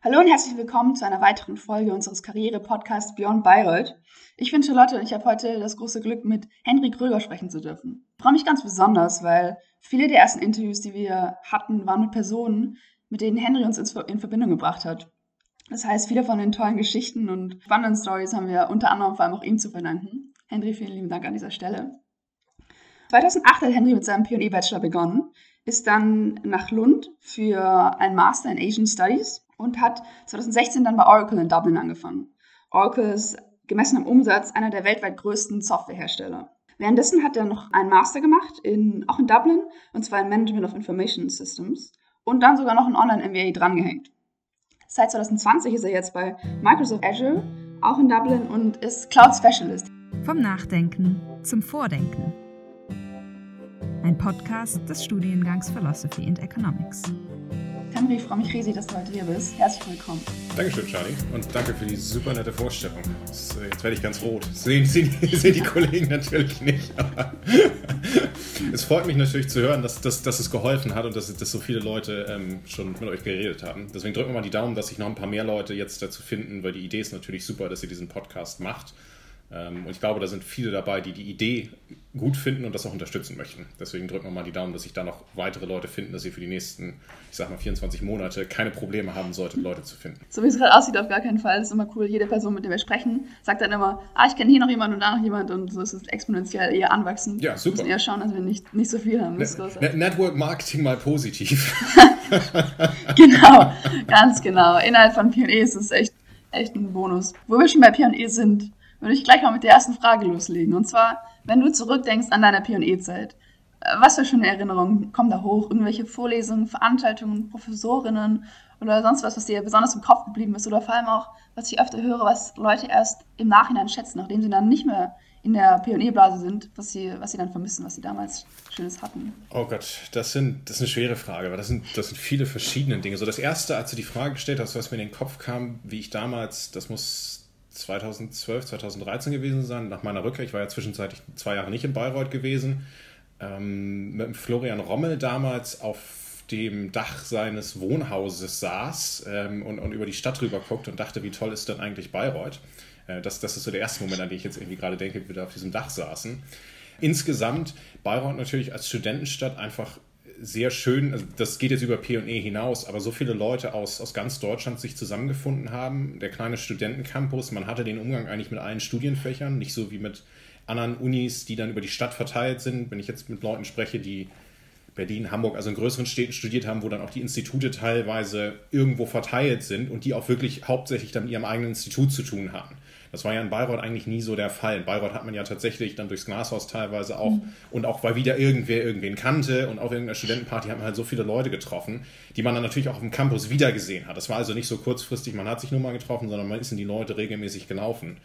Hallo und herzlich willkommen zu einer weiteren Folge unseres Karriere-Podcasts Beyond Bayreuth. Ich bin Charlotte und ich habe heute das große Glück, mit Henry Kröger sprechen zu dürfen. Ich freue mich ganz besonders, weil viele der ersten Interviews, die wir hatten, waren mit Personen, mit denen Henry uns in Verbindung gebracht hat. Das heißt, viele von den tollen Geschichten und spannenden Stories haben wir unter anderem vor allem auch ihm zu verdanken. Henry, vielen lieben Dank an dieser Stelle. 2008 hat Henry mit seinem PE-Bachelor begonnen, ist dann nach Lund für ein Master in Asian Studies und hat 2016 dann bei Oracle in Dublin angefangen. Oracle ist gemessen am Umsatz einer der weltweit größten Softwarehersteller. Währenddessen hat er noch einen Master gemacht, in, auch in Dublin, und zwar in Management of Information Systems und dann sogar noch ein Online-MBA drangehängt. Seit 2020 ist er jetzt bei Microsoft Azure, auch in Dublin und ist Cloud Specialist. Vom Nachdenken zum Vordenken. Ein Podcast des Studiengangs Philosophy and Economics. Henry, ich freue mich riesig, dass du heute hier bist. Herzlich willkommen. Dankeschön, Charlie. Und danke für die super nette Vorstellung. Jetzt werde ich ganz rot. Sehen, sehen, sehen die Kollegen natürlich nicht. Aber es freut mich natürlich zu hören, dass, dass, dass es geholfen hat und dass, dass so viele Leute ähm, schon mit euch geredet haben. Deswegen drücken wir mal die Daumen, dass sich noch ein paar mehr Leute jetzt dazu finden, weil die Idee ist natürlich super, dass ihr diesen Podcast macht. Ähm, und ich glaube, da sind viele dabei, die die Idee gut finden und das auch unterstützen möchten. Deswegen drücken wir mal die Daumen, dass sich da noch weitere Leute finden, dass ihr für die nächsten, ich sag mal, 24 Monate keine Probleme haben solltet, Leute zu finden. So wie es gerade aussieht, auf gar keinen Fall. Das ist immer cool. Jede Person, mit der wir sprechen, sagt dann immer, ah, ich kenne hier noch jemanden und da noch jemand und so ist es exponentiell eher anwachsen. Ja, super. Wir müssen eher schauen, dass wir nicht, nicht so viel haben. Ne ne Network Marketing mal positiv. genau, ganz genau. Innerhalb von P&E ist es echt, echt ein Bonus. Wo wir schon bei P&E sind, würde ich gleich mal mit der ersten Frage loslegen. Und zwar, wenn du zurückdenkst an deine P&E-Zeit, äh, was für schöne Erinnerungen kommen da hoch? Irgendwelche Vorlesungen, Veranstaltungen, Professorinnen oder sonst was, was dir besonders im Kopf geblieben ist? Oder vor allem auch, was ich öfter höre, was Leute erst im Nachhinein schätzen, nachdem sie dann nicht mehr in der Pionierblase sind, was sie, was sie dann vermissen, was sie damals Schönes hatten? Oh Gott, das, sind, das ist eine schwere Frage, weil das sind, das sind viele verschiedene Dinge. So das Erste, als du die Frage gestellt hast, was mir in den Kopf kam, wie ich damals, das muss 2012, 2013 gewesen sein, nach meiner Rückkehr. Ich war ja zwischenzeitlich zwei Jahre nicht in Bayreuth gewesen. Ähm, mit Florian Rommel damals auf dem Dach seines Wohnhauses saß ähm, und, und, über die Stadt rüber guckt und dachte, wie toll ist denn eigentlich Bayreuth? Äh, das, das ist so der erste Moment, an den ich jetzt irgendwie gerade denke, wie wir da auf diesem Dach saßen. Insgesamt Bayreuth natürlich als Studentenstadt einfach sehr schön, also das geht jetzt über PE hinaus, aber so viele Leute aus, aus ganz Deutschland sich zusammengefunden haben. Der kleine Studentencampus, man hatte den Umgang eigentlich mit allen Studienfächern, nicht so wie mit anderen Unis, die dann über die Stadt verteilt sind. Wenn ich jetzt mit Leuten spreche, die Berlin, Hamburg, also in größeren Städten studiert haben, wo dann auch die Institute teilweise irgendwo verteilt sind und die auch wirklich hauptsächlich dann mit ihrem eigenen Institut zu tun haben. Das war ja in Bayreuth eigentlich nie so der Fall. In Bayreuth hat man ja tatsächlich dann durchs Glashaus teilweise auch mhm. und auch weil wieder irgendwer irgendwen kannte und auf irgendeiner Studentenparty hat man halt so viele Leute getroffen, die man dann natürlich auch auf dem Campus wiedergesehen hat. Das war also nicht so kurzfristig, man hat sich nur mal getroffen, sondern man ist in die Leute regelmäßig gelaufen.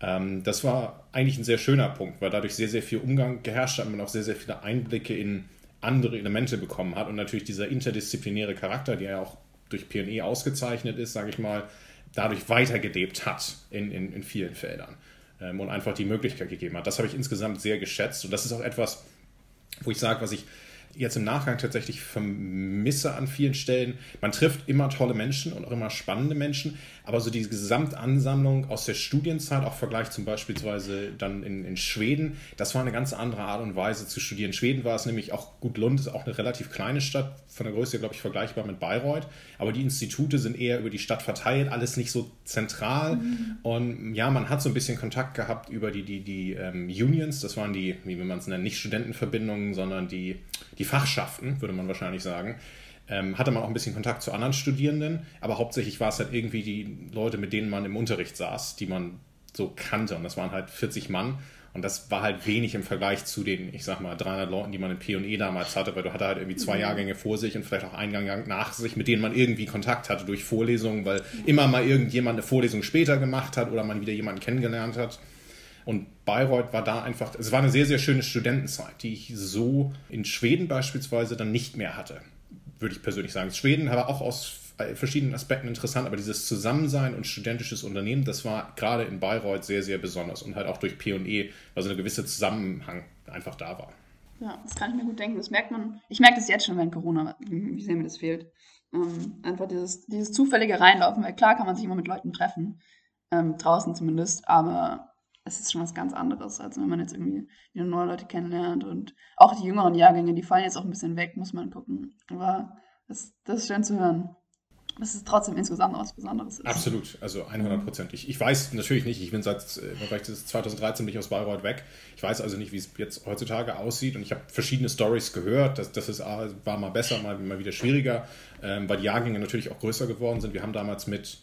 Ähm, das war eigentlich ein sehr schöner Punkt, weil dadurch sehr, sehr viel Umgang geherrscht hat und man auch sehr, sehr viele Einblicke in andere Elemente bekommen hat und natürlich dieser interdisziplinäre Charakter, der ja auch durch PE ausgezeichnet ist, sage ich mal, dadurch weitergelebt hat in, in, in vielen Feldern ähm, und einfach die Möglichkeit gegeben hat. Das habe ich insgesamt sehr geschätzt und das ist auch etwas, wo ich sage, was ich jetzt im Nachgang tatsächlich vermisse an vielen Stellen. Man trifft immer tolle Menschen und auch immer spannende Menschen, aber so diese Gesamtansammlung aus der Studienzeit, auch Vergleich zum beispielsweise dann in, in Schweden, das war eine ganz andere Art und Weise zu studieren. In Schweden war es nämlich auch, gut, Lund ist auch eine relativ kleine Stadt, von der Größe, glaube ich, vergleichbar mit Bayreuth, aber die Institute sind eher über die Stadt verteilt, alles nicht so zentral mhm. und ja, man hat so ein bisschen Kontakt gehabt über die, die, die ähm, Unions, das waren die, wie will man es nennen, nicht Studentenverbindungen, sondern die, die Fachschaften, würde man wahrscheinlich sagen ähm, hatte man auch ein bisschen Kontakt zu anderen Studierenden, aber hauptsächlich war es halt irgendwie die Leute, mit denen man im Unterricht saß, die man so kannte. Und das waren halt 40 Mann. Und das war halt wenig im Vergleich zu den, ich sag mal, 300 Leuten, die man in P&E damals hatte, weil du hatte halt irgendwie zwei mhm. Jahrgänge vor sich und vielleicht auch einen Gang nach sich, mit denen man irgendwie Kontakt hatte durch Vorlesungen, weil immer mal irgendjemand eine Vorlesung später gemacht hat oder man wieder jemanden kennengelernt hat. Und Bayreuth war da einfach, es war eine sehr, sehr schöne Studentenzeit, die ich so in Schweden beispielsweise dann nicht mehr hatte würde ich persönlich sagen. Schweden war auch aus verschiedenen Aspekten interessant, aber dieses Zusammensein und studentisches Unternehmen, das war gerade in Bayreuth sehr, sehr besonders und halt auch durch P&E, also eine gewisse Zusammenhang einfach da war. Ja, das kann ich mir gut denken. Das merkt man. Ich merke das jetzt schon während Corona, wie sehr mir das fehlt. Ähm, einfach dieses, dieses zufällige Reinlaufen, weil klar kann man sich immer mit Leuten treffen, ähm, draußen zumindest, aber es ist schon was ganz anderes, als wenn man jetzt irgendwie neue Leute kennenlernt und auch die jüngeren Jahrgänge, die fallen jetzt auch ein bisschen weg, muss man gucken. Aber das, das ist schön zu hören dass es trotzdem insgesamt was Besonderes ist. Absolut, also 100 Prozent. Ich, ich weiß natürlich nicht, ich bin seit äh, 2013 bin ich aus Bayreuth weg. Ich weiß also nicht, wie es jetzt heutzutage aussieht und ich habe verschiedene Stories gehört. Das, das ist, ah, war mal besser, mal, mal wieder schwieriger, ähm, weil die Jahrgänge natürlich auch größer geworden sind. Wir haben damals mit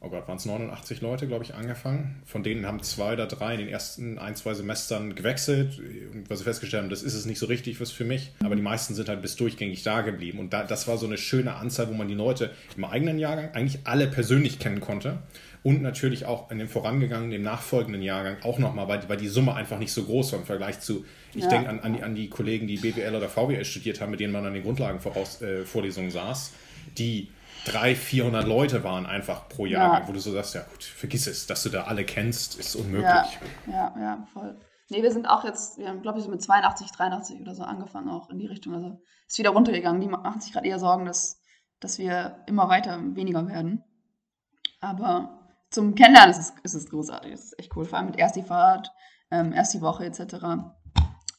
oh Gott, waren es 89 Leute, glaube ich, angefangen. Von denen haben zwei oder drei in den ersten ein, zwei Semestern gewechselt. Was sie festgestellt haben, das ist es nicht so richtig was für mich. Aber die meisten sind halt bis durchgängig da geblieben. Und da, das war so eine schöne Anzahl, wo man die Leute im eigenen Jahrgang eigentlich alle persönlich kennen konnte. Und natürlich auch in dem vorangegangenen, dem nachfolgenden Jahrgang auch nochmal, weil, weil die Summe einfach nicht so groß war im Vergleich zu, ich ja. denke an, an, die, an die Kollegen, die BWL oder VWL studiert haben, mit denen man an den Grundlagenvorlesungen äh, saß, die 300, 400 Leute waren einfach pro Jahr, ja. wo du so sagst, ja gut, vergiss es, dass du da alle kennst, ist unmöglich. Ja, ja, ja voll. Nee, wir sind auch jetzt, wir haben, glaube ich, so mit 82, 83 oder so angefangen, auch in die Richtung. Also ist wieder runtergegangen. Die machen sich gerade eher Sorgen, dass, dass wir immer weiter weniger werden. Aber zum Kennenlernen ist es, ist es großartig. Es ist echt cool. Vor allem mit erst die Fahrt, ähm, erst die Woche etc.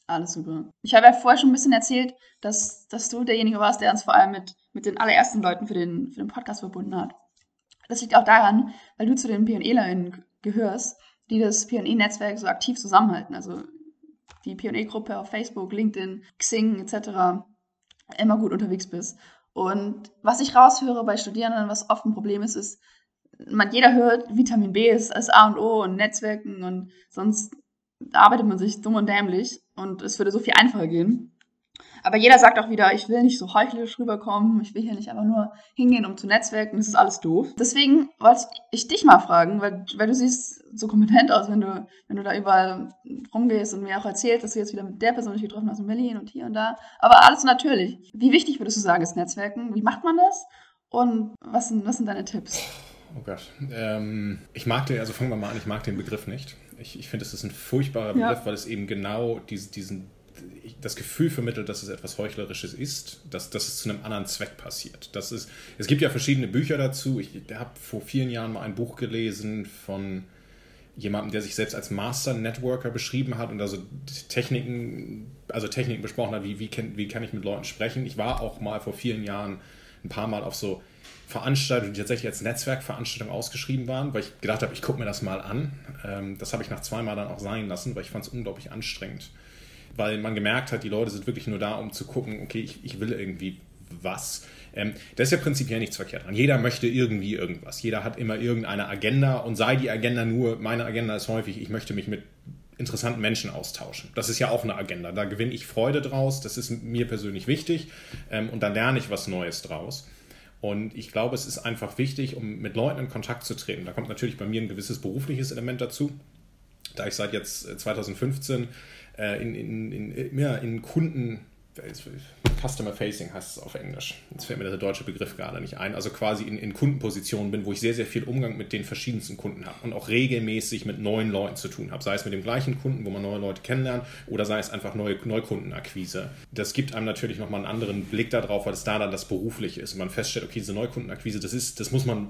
Alles super. Ich habe ja vorher schon ein bisschen erzählt, dass, dass du derjenige warst, der uns vor allem mit, mit den allerersten Leuten für den, für den Podcast verbunden hat. Das liegt auch daran, weil du zu den PLElern gehörst, die das PLE-Netzwerk so aktiv zusammenhalten. Also die PLE-Gruppe auf Facebook, LinkedIn, Xing etc. immer gut unterwegs bist. Und was ich raushöre bei Studierenden, was oft ein Problem ist, ist, man, jeder hört, Vitamin B ist als A und O und Netzwerken und sonst arbeitet man sich dumm und dämlich und es würde so viel einfacher gehen. Aber jeder sagt auch wieder, ich will nicht so heuchlerisch rüberkommen, ich will hier nicht einfach nur hingehen, um zu netzwerken, das ist alles doof. Deswegen wollte ich dich mal fragen, weil, weil du siehst so kompetent aus, wenn du, wenn du da überall rumgehst und mir auch erzählst, dass du jetzt wieder mit der Person dich getroffen hast in Berlin und hier und da. Aber alles natürlich. Wie wichtig würdest du sagen, ist Netzwerken? Wie macht man das? Und was sind, was sind deine Tipps? Oh Gott. Ähm, ich mag den, also fangen wir mal an, ich mag den Begriff nicht. Ich, ich finde, es ist ein furchtbarer Begriff, ja. weil es eben genau diese, diesen, das Gefühl vermittelt, dass es etwas Heuchlerisches ist, dass, dass es zu einem anderen Zweck passiert. Das ist, es gibt ja verschiedene Bücher dazu. Ich habe vor vielen Jahren mal ein Buch gelesen von jemandem, der sich selbst als Master Networker beschrieben hat und also Techniken, also Techniken besprochen hat, wie, wie, kann, wie kann ich mit Leuten sprechen. Ich war auch mal vor vielen Jahren ein paar Mal auf so Veranstaltungen, die tatsächlich als Netzwerkveranstaltung ausgeschrieben waren, weil ich gedacht habe, ich gucke mir das mal an. Ähm, das habe ich nach zweimal dann auch sein lassen, weil ich fand es unglaublich anstrengend. Weil man gemerkt hat, die Leute sind wirklich nur da, um zu gucken, okay, ich, ich will irgendwie was. Ähm, das ist ja prinzipiell nichts verkehrt dran. Jeder möchte irgendwie irgendwas. Jeder hat immer irgendeine Agenda und sei die Agenda nur, meine Agenda ist häufig, ich möchte mich mit interessanten Menschen austauschen. Das ist ja auch eine Agenda. Da gewinne ich Freude draus, das ist mir persönlich wichtig ähm, und dann lerne ich was Neues draus. Und ich glaube, es ist einfach wichtig, um mit Leuten in Kontakt zu treten. Da kommt natürlich bei mir ein gewisses berufliches Element dazu. Da ich seit jetzt 2015 äh, in, in, in, ja, in Kunden Customer Facing heißt es auf Englisch. Jetzt fällt mir der deutsche Begriff gerade nicht ein. Also quasi in, in Kundenpositionen bin, wo ich sehr, sehr viel Umgang mit den verschiedensten Kunden habe und auch regelmäßig mit neuen Leuten zu tun habe. Sei es mit dem gleichen Kunden, wo man neue Leute kennenlernt, oder sei es einfach neue Neukundenakquise. Das gibt einem natürlich nochmal einen anderen Blick darauf, weil es da dann das Berufliche ist und man feststellt, okay, diese Neukundenakquise, das ist, das muss man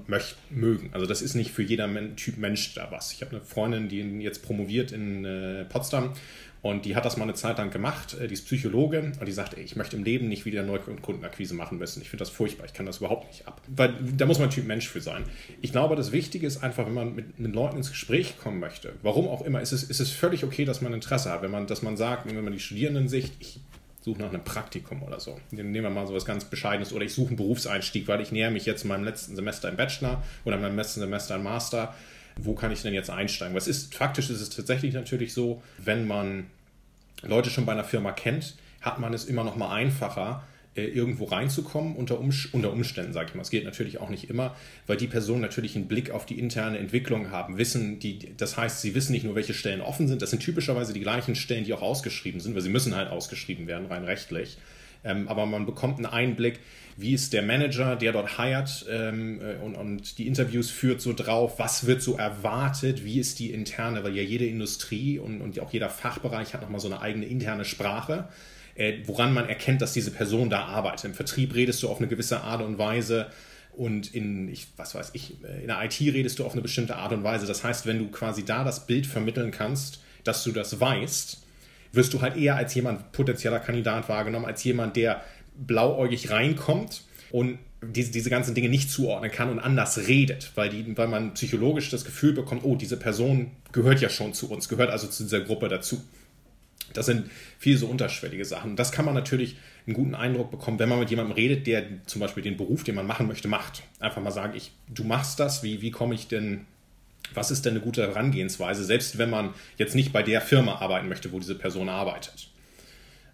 mögen. Also das ist nicht für jeder Typ Mensch da was. Ich habe eine Freundin, die jetzt promoviert in äh, Potsdam und die hat das mal eine Zeit lang gemacht, äh, die ist Psychologin und die sagt, ey, ich möchte im Leben nicht wieder Neukundenakquise machen müssen. Ich finde das furchtbar, ich kann das überhaupt nicht ab. Weil da muss man Typ Mensch für sein. Ich glaube, das Wichtige ist einfach, wenn man mit, mit Leuten ins Gespräch kommen möchte, warum auch immer, ist es, ist es völlig okay, dass man Interesse hat. Wenn man, dass man sagt, wenn man die Studierenden-Sicht, ich suche nach einem Praktikum oder so. Nehmen wir mal so was ganz Bescheidenes oder ich suche einen Berufseinstieg, weil ich näher mich jetzt meinem letzten Semester im Bachelor oder meinem letzten Semester im Master. Wo kann ich denn jetzt einsteigen? Was ist, faktisch ist es tatsächlich natürlich so, wenn man Leute schon bei einer Firma kennt, hat man es immer noch mal einfacher, äh, irgendwo reinzukommen unter, um, Umständen, sage ich mal. Es geht natürlich auch nicht immer, weil die Personen natürlich einen Blick auf die interne Entwicklung haben, wissen, die, das heißt, sie wissen nicht nur, welche Stellen offen sind, das sind typischerweise die gleichen Stellen, die auch ausgeschrieben sind, weil sie müssen halt ausgeschrieben werden, rein rechtlich. Ähm, aber man bekommt einen Einblick, wie ist der Manager, der dort hired ähm, äh, und, und, die Interviews führt so drauf, was wird so erwartet, wie ist die interne, weil ja jede Industrie und, und auch jeder Fachbereich hat nochmal so eine eigene interne Sprache. äh, woran man erkennt, dass diese Person da arbeitet. Im Vertrieb redest du auf eine gewisse Art und Weise und in, ich, was weiß ich, äh, in der IT redest du auf eine bestimmte Art und Weise. Das heißt, wenn du quasi da das Bild vermitteln kannst, dass du das weißt, wirst du halt eher als jemand potenzieller Kandidat wahrgenommen, als jemand, der blauäugig reinkommt und diese, diese ganzen Dinge nicht zuordnen kann und anders redet, weil, die, weil man psychologisch das Gefühl bekommt, oh, diese Person gehört ja schon zu uns, gehört also zu dieser Gruppe dazu. Das sind viele so unterschwellige Sachen. Das kann man natürlich einen guten Eindruck bekommen, wenn man mit jemandem redet, der zum Beispiel den Beruf, den man machen möchte, macht. Einfach mal sagen, ich, du machst das, wie, wie komme ich denn, was ist denn eine gute Herangehensweise, selbst wenn man jetzt nicht bei der Firma arbeiten möchte, wo diese Person arbeitet.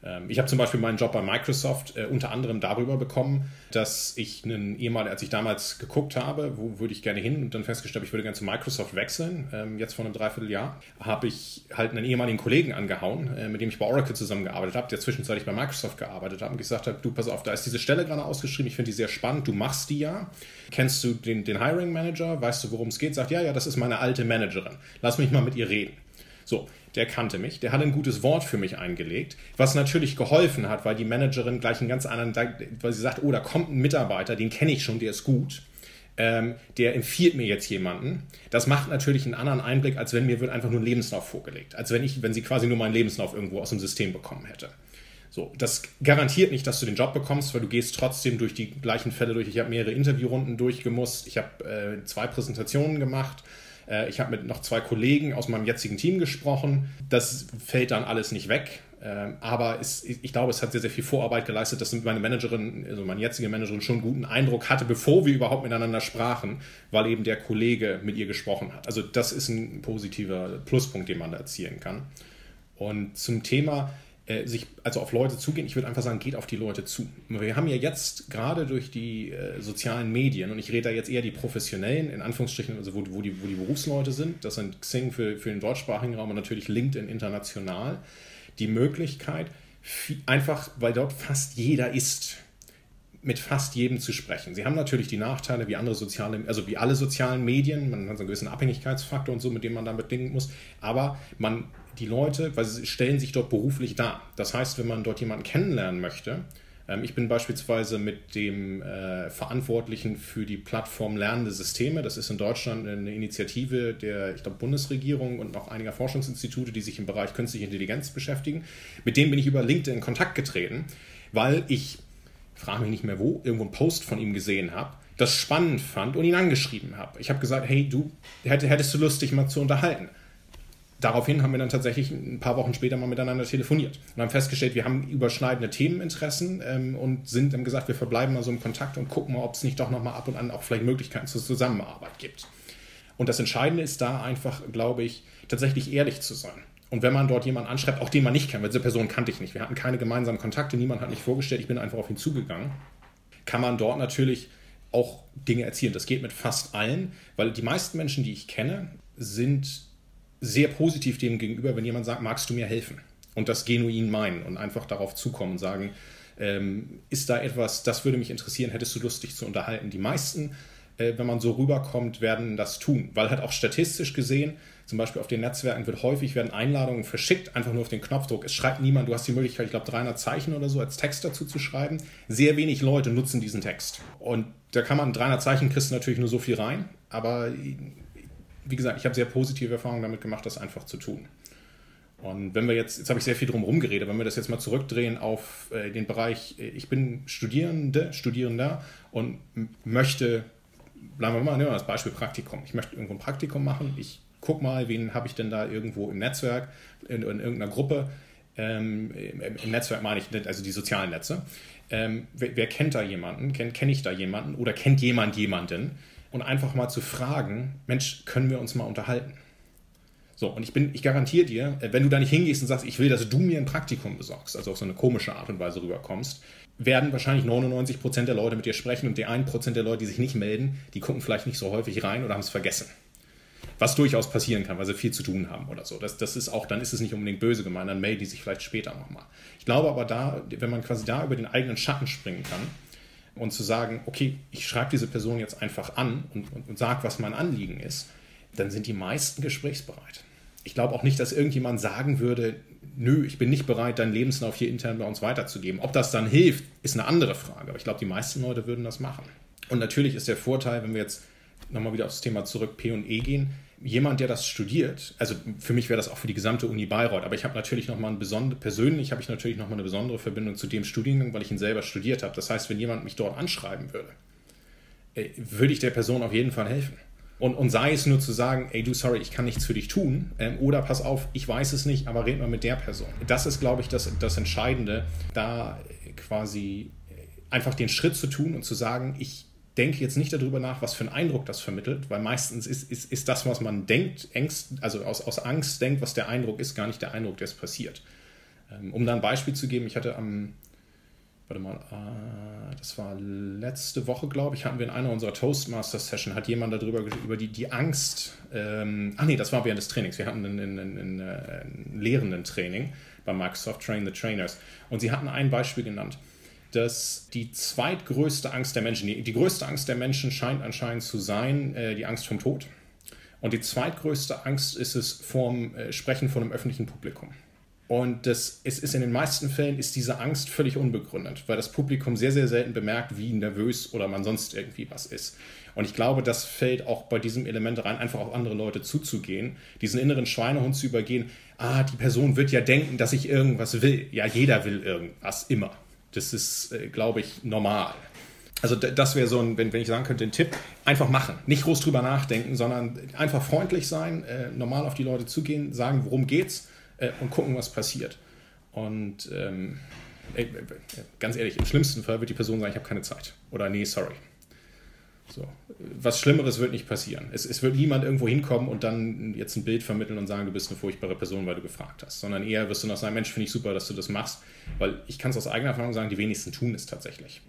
Ähm, ich habe zum Beispiel meinen Job bei Microsoft äh, unter anderem darüber bekommen, dass ich einen ehemaligen, als ich damals geguckt habe, wo würde ich gerne hin und dann festgestellt, habe, ich würde gerne zu Microsoft wechseln, ähm, jetzt vor einem Dreivierteljahr, habe ich halt einen ehemaligen Kollegen angehauen, äh, mit dem ich bei Oracle zusammengearbeitet habe, der zwischenzeitlich bei Microsoft gearbeitet hat und gesagt hat, du pass auf, da ist diese Stelle gerade ausgeschrieben, ich finde die sehr spannend, du machst die ja. Kennst du den, den Hiring Manager? Weißt du, worum es geht? Sagt, ja, ja, das ist meine alte Managerin. Lass mich mal mit ihr reden. So, der kannte mich, der hat ein gutes Wort für mich eingelegt, was natürlich geholfen hat, weil die Managerin gleich einen ganz anderen, weil sie sagt, oh, da kommt ein Mitarbeiter, den kenne ich schon, der ist gut. Ähm, der empfiehlt mir jetzt jemanden. Das macht natürlich einen anderen Einblick, als wenn mir wird einfach nur ein Lebenslauf vorgelegt. Als wenn ich, wenn sie quasi nur meinen Lebenslauf irgendwo aus dem System bekommen hätte. So, das garantiert nicht, dass du den Job bekommst, weil du gehst trotzdem durch die gleichen Fälle durch. Ich habe mehrere Interviewrunden durchgemusst, ich habe äh, zwei Präsentationen gemacht äh, ich habe mit noch zwei Kollegen aus meinem jetzigen Team gesprochen. Das fällt dann alles nicht weg. Ähm, aber es, ich glaube, es hat sehr, sehr viel Vorarbeit geleistet, dass meine Managerin, also meine jetzige Managerin, schon einen guten Eindruck hatte, bevor wir überhaupt miteinander sprachen, weil eben der Kollege mit ihr gesprochen hat. Also das ist ein positiver Pluspunkt, den man da erzielen kann. Und zum Thema äh, sich also auf Leute zugehen. Ich würde einfach sagen, geht auf die Leute zu. Wir haben ja jetzt gerade durch die äh, sozialen Medien, und ich rede da jetzt eher die professionellen, in Anführungsstrichen, also wo, wo, die, wo die Berufsleute sind, das sind Xing für, für den deutschsprachigen Raum und natürlich LinkedIn international, die Möglichkeit, einfach, weil dort fast jeder ist, mit fast jedem zu sprechen. Sie haben natürlich die Nachteile wie andere soziale, also wie alle sozialen Medien, man hat so einen gewissen Abhängigkeitsfaktor und so, mit dem man damit dingen muss, aber man die Leute, sie stellen sich dort beruflich dar. Das heißt, wenn man dort jemanden kennenlernen möchte, ähm, ich bin beispielsweise mit dem äh, Verantwortlichen für die Plattform Lernende Systeme. Das ist in Deutschland eine Initiative der, ich glaube, Bundesregierung und noch einiger Forschungsinstitute, die sich im Bereich künstliche Intelligenz beschäftigen. Mit dem bin ich über LinkedIn in Kontakt getreten, weil ich, frage mich nicht mehr wo, irgendwo einen Post von ihm gesehen habe, das spannend fand und ihn angeschrieben habe. Ich habe gesagt, hey, du hättest du Lust, dich mal zu unterhalten daraufhin haben wir dann tatsächlich ein paar Wochen später mal miteinander telefoniert und haben festgestellt, wir haben überschneidende Themeninteressen ähm, und sind dann gesagt, wir verbleiben mal so im Kontakt und gucken mal, ob es nicht doch nochmal ab und an auch vielleicht Möglichkeiten zur Zusammenarbeit gibt. Und das Entscheidende ist da einfach, glaube ich, tatsächlich ehrlich zu sein. Und wenn man dort jemanden anschreibt, auch den man nicht kennt, weil diese Person kannte ich nicht, wir hatten keine gemeinsamen Kontakte, niemand hat mich vorgestellt, ich bin einfach auf ihn zugegangen, kann man dort natürlich auch Dinge erzielen. Das geht mit fast allen, weil die meisten Menschen, die ich kenne, sind sehr positiv dem gegenüber, wenn jemand sagt, magst du mir helfen? Und das genuin meinen und einfach darauf zukommen und sagen, ähm, ist da etwas, das würde mich interessieren, hättest du Lust, dich zu unterhalten? Die meisten, äh, wenn man so rüberkommt, werden das tun, weil halt auch statistisch gesehen, zum Beispiel auf den Netzwerken wird häufig werden Einladungen verschickt, einfach nur auf den Knopfdruck. Es schreibt niemand, du hast die Möglichkeit, ich glaube 300 Zeichen oder so als Text dazu zu schreiben. Sehr wenig Leute nutzen diesen Text. Und da kann man 300 Zeichen kriegst natürlich nur so viel rein, aber wie gesagt, ich habe sehr positive Erfahrungen damit gemacht, das einfach zu tun. Und wenn wir jetzt, jetzt habe ich sehr viel drum geredet, wenn wir das jetzt mal zurückdrehen auf äh, den Bereich, äh, ich bin Studierende, Studierender und möchte, bleiben wir mal, nehmen wir das Beispiel Praktikum. Ich möchte irgendwo ein Praktikum machen. Ich gucke mal, wen habe ich denn da irgendwo im Netzwerk, in, in irgendeiner Gruppe. Ähm, im, im, Netzwerk meine ich, also die sozialen Netze. Ähm, wer, wer, kennt da jemanden? Kenne kenn ich da jemanden? Oder kennt jemand jemanden? Und einfach mal zu fragen, Mensch, können wir uns mal unterhalten? So, und ich bin, ich garantiere dir, äh, wenn du da nicht hingehst und sagst, ich will, dass du mir ein Praktikum besorgst, also auf so eine komische Art und Weise rüberkommst, werden wahrscheinlich 99% der Leute mit dir sprechen und die 1% der Leute, die sich nicht melden, die gucken vielleicht nicht so häufig rein oder haben es vergessen. Was durchaus passieren kann, weil sie viel zu tun haben oder so. Das, das ist auch, dann ist es nicht unbedingt böse gemeint, dann melden die sich vielleicht später nochmal. Ich glaube aber da, wenn man quasi da über den eigenen Schatten springen kann, und zu sagen, okay, ich schreibe diese Person jetzt einfach an und, und, und sage, was mein Anliegen ist, dann sind die meisten gesprächsbereit. ich glaube auch nicht, dass irgendjemand sagen würde, nö, ich bin nicht bereit, deinen Lebenslauf hier intern bei uns weiterzugeben. Ob das dann hilft, ist eine andere Frage. Aber ich glaube, die meisten Leute würden das machen. Und natürlich ist der Vorteil, wenn wir jetzt nochmal wieder aufs Thema zurück P und E gehen, jemand, der das studiert, also für mich wäre das auch für die gesamte Uni Bayreuth, aber ich habe natürlich nochmal ein besondere, persönlich habe ich natürlich nochmal eine besondere Verbindung zu dem Studiengang, weil ich ihn selber studiert habe. Das heißt, wenn jemand mich dort anschreiben würde, äh, würde ich der Person auf jeden Fall helfen. Und, und sei es nur zu sagen, ey du, sorry, ich kann nichts für dich tun, ähm, oder pass auf, ich weiß es nicht, aber red mal mit der Person. Das ist, glaube ich, das, das Entscheidende, da quasi einfach den Schritt zu tun und zu sagen, ich denke jetzt nicht darüber nach, was für einen Eindruck das vermittelt, weil meistens ist, ist, ist das, was man denkt, Ängst, also aus, aus Angst denkt, was der Eindruck ist, gar nicht der Eindruck, der es passiert. Ähm, um da ein Beispiel zu geben, ich hatte am, warte mal, äh, das war letzte Woche, glaube ich, hatten wir in einer unserer Toastmaster-Session, hat jemand darüber, über die, die Angst, ähm, ach nee, das war während des Trainings, wir hatten ein, ein, ein, ein Lehrenden-Training bei Microsoft Train the Trainers. Und sie hatten ein Beispiel genannt dass die zweitgrößte Angst der Menschen, die, die größte Angst der Menschen scheint anscheinend zu sein, äh, die Angst vom Tod. Und die zweitgrößte Angst ist es vorm äh, Sprechen vor einem öffentlichen Publikum. Und das ist, ist in den meisten Fällen ist diese Angst völlig unbegründet, weil das Publikum sehr, sehr selten bemerkt, wie nervös oder man sonst irgendwie was ist. Und ich glaube, das fällt auch bei diesem Element rein, einfach auf andere Leute zuzugehen, diesen inneren Schweinehund zu übergehen. Ah, die Person wird ja denken, dass ich irgendwas will. Ja, jeder will irgendwas, immer. Das ist, äh, glaube ich, normal. Also das wäre so ein, wenn, wenn ich sagen könnte, ein Tipp, einfach machen. Nicht groß drüber nachdenken, sondern einfach freundlich sein, äh, normal auf die Leute zugehen, sagen, worum geht's äh, und gucken, was passiert. Und ähm, äh, ganz ehrlich, im schlimmsten Fall wird die Person sagen, ich habe keine Zeit. Oder nee, sorry. So. Was Schlimmeres wird nicht passieren. Es, es, wird niemand irgendwo hinkommen und dann jetzt ein Bild vermitteln und sagen, du bist eine furchtbare Person, weil du gefragt hast. Sondern eher wirst du noch sagen, Mensch, finde ich super, dass du das machst. Weil ich kann es aus eigener Erfahrung sagen, die wenigsten tun es tatsächlich.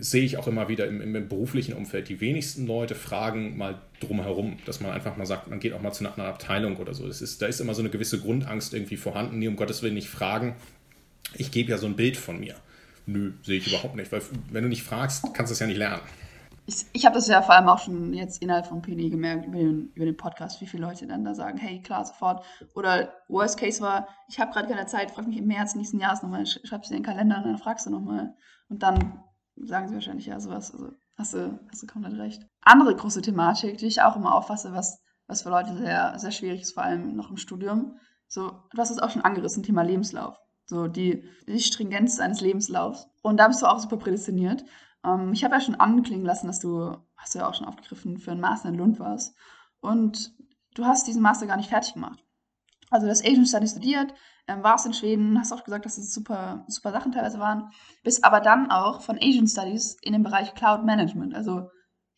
Sehe ich auch immer wieder im, im, beruflichen Umfeld. Die wenigsten Leute fragen mal drumherum, dass man einfach mal sagt, man geht auch mal zu einer Abteilung oder so. Das ist, da ist immer so eine gewisse Grundangst irgendwie vorhanden. Nee, um Gottes Willen nicht fragen. Ich gebe ja so ein Bild von mir. Nö, sehe ich überhaupt nicht. Weil wenn du nicht fragst, kannst du es ja nicht lernen ich, ich habe das ja vor allem auch schon jetzt innerhalb von PNI gemerkt über den, über den Podcast, wie viele Leute dann da sagen, hey, klar, sofort. Oder Worst Case war, ich habe gerade keine Zeit, frag mich im März nächsten Jahres nochmal, schreibst du den Kalender und dann fragst du nochmal. Und dann sagen sie wahrscheinlich, ja, sowas, also hast du, hast du komplett recht. Andere große Thematik, die ich auch immer auffasse, was, was für Leute sehr, sehr schwierig ist, vor allem noch im Studium. So, du hast es auch schon angerissen, Thema Lebenslauf. So die, die Stringenz eines Lebenslaufs. Und da bist du auch super prädestiniert. Ähm, ich habe ja schon anklingen lassen, dass du, hast du ja auch schon aufgegriffen, für einen Master in Lund warst. Und du hast diesen Master gar nicht fertig gemacht. Also du hast Asian Studies studiert, ähm, warst in Schweden, hast auch gesagt, dass es super, super Sachen teilweise waren, bist aber dann auch von Asian Studies in den Bereich Cloud Management, also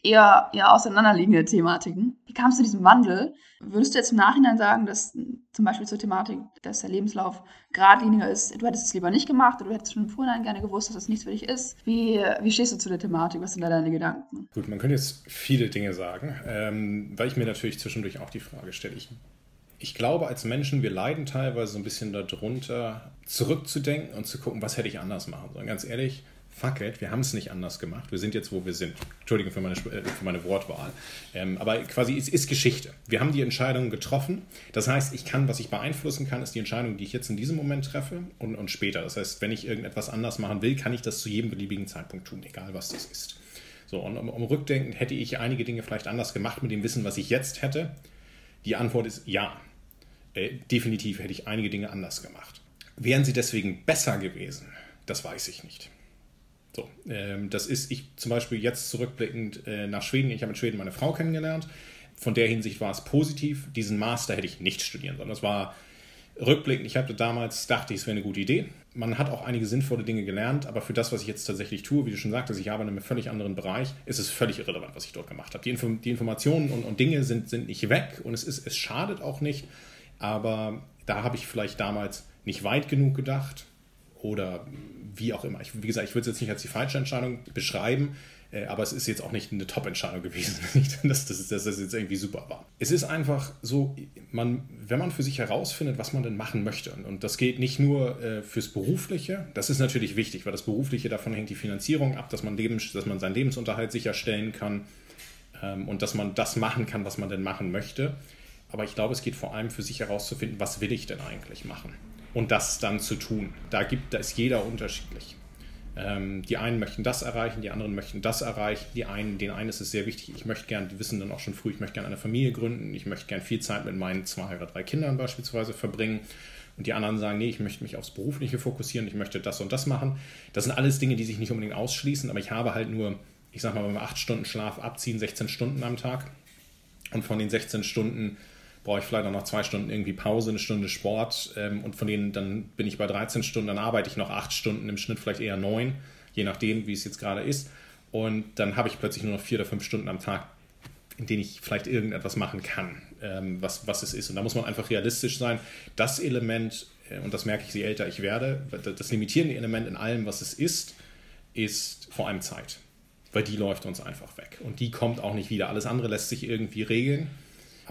eher, eher auseinanderliegende Thematiken. Wie kamst du zu diesem Wandel? Würdest du jetzt im Nachhinein sagen, dass zum Beispiel zur Thematik, dass der Lebenslauf geradliniger ist, du hättest es lieber nicht gemacht oder du hättest schon im Vorhinein gerne gewusst, dass das nichts für dich ist? Wie, wie stehst du zu der Thematik? Was sind da deine Gedanken? Gut, man könnte jetzt viele Dinge sagen, ähm, weil ich mir natürlich zwischendurch auch die Frage stelle. Ich, ich glaube, als Menschen, wir leiden teilweise so ein bisschen darunter, zurückzudenken und zu gucken, was hätte ich anders machen sollen. Ganz ehrlich, fuck it, wir haben es nicht anders gemacht. Wir sind jetzt, wo wir sind. Entschuldigung für meine, äh, für meine Wortwahl. Ähm, aber quasi, es ist Geschichte. Wir haben die Entscheidung getroffen. Das heißt, ich kann, was ich beeinflussen kann, ist die Entscheidung, die ich jetzt in diesem Moment treffe und, und später. Das heißt, wenn ich irgendetwas anders machen will, kann ich das zu jedem beliebigen Zeitpunkt tun, egal was das ist. So, und um, um Rückdenken hätte ich einige Dinge vielleicht anders gemacht mit dem Wissen, was ich jetzt hätte. Die Antwort ist ja. Äh, definitiv hätte ich einige Dinge anders gemacht. Wären sie deswegen besser gewesen? Das weiß ich nicht. So, ähm, das ist ich zum Beispiel jetzt zurückblickend äh, nach Schweden. Ich habe in Schweden meine Frau kennengelernt. Von der Hinsicht war es positiv. Diesen Master hätte ich nicht studieren sollen. Das war rückblickend. Ich hatte damals, dachte ich, es wäre eine gute Idee. Man hat auch einige sinnvolle Dinge gelernt, aber für das, was ich jetzt tatsächlich tue, wie du schon sagtest, ich arbeite in einem völlig anderen Bereich, ist es völlig irrelevant, was ich dort gemacht habe. Die, Info die Informationen und, und, Dinge sind, sind nicht weg und es, ist, es schadet auch nicht, aber da habe ich vielleicht damals nicht weit genug gedacht oder wie auch immer. Ich, wie gesagt, ich würde es jetzt nicht als die falsche Entscheidung beschreiben, äh, aber es ist jetzt auch nicht eine Top-Entscheidung gewesen, dass, das, dass das jetzt irgendwie super war. Es ist einfach so, man, wenn man für sich herausfindet, was man denn machen möchte, und das geht nicht nur äh, fürs Berufliche, das ist natürlich wichtig, weil das Berufliche davon hängt die Finanzierung ab, dass man, Lebens, dass man seinen Lebensunterhalt sicherstellen kann ähm, und dass man das machen kann, was man denn machen möchte. Aber ich glaube, es geht vor allem für sich herauszufinden, was will ich denn eigentlich machen? Und das dann zu tun. Da, gibt, da ist jeder unterschiedlich. Ähm, die einen möchten das erreichen, die anderen möchten das erreichen. Die einen, den einen ist es sehr wichtig, ich möchte gerne, die wissen dann auch schon früh, ich möchte gerne eine Familie gründen, ich möchte gerne viel Zeit mit meinen zwei oder drei Kindern beispielsweise verbringen. Und die anderen sagen, nee, ich möchte mich aufs Berufliche fokussieren, ich möchte das und das machen. Das sind alles Dinge, die sich nicht unbedingt ausschließen, aber ich habe halt nur, ich sag mal, wenn wir acht Stunden Schlaf abziehen, 16 Stunden am Tag. Und von den 16 Stunden brauche ich vielleicht auch noch zwei Stunden irgendwie Pause, eine Stunde Sport ähm, und von denen dann bin ich bei 13 Stunden, dann arbeite ich noch acht Stunden, im Schnitt vielleicht eher neun, je nachdem, wie es jetzt gerade ist. Und dann habe ich plötzlich nur noch vier oder fünf Stunden am Tag, in denen ich vielleicht irgendetwas machen kann, ähm, was, was es ist. Und da muss man einfach realistisch sein. Das Element, äh, und das merke ich, je älter ich werde, das limitierende Element in allem, was es ist, ist vor allem Zeit. Weil die läuft uns einfach weg. Und die kommt auch nicht wieder. Alles andere lässt sich irgendwie regeln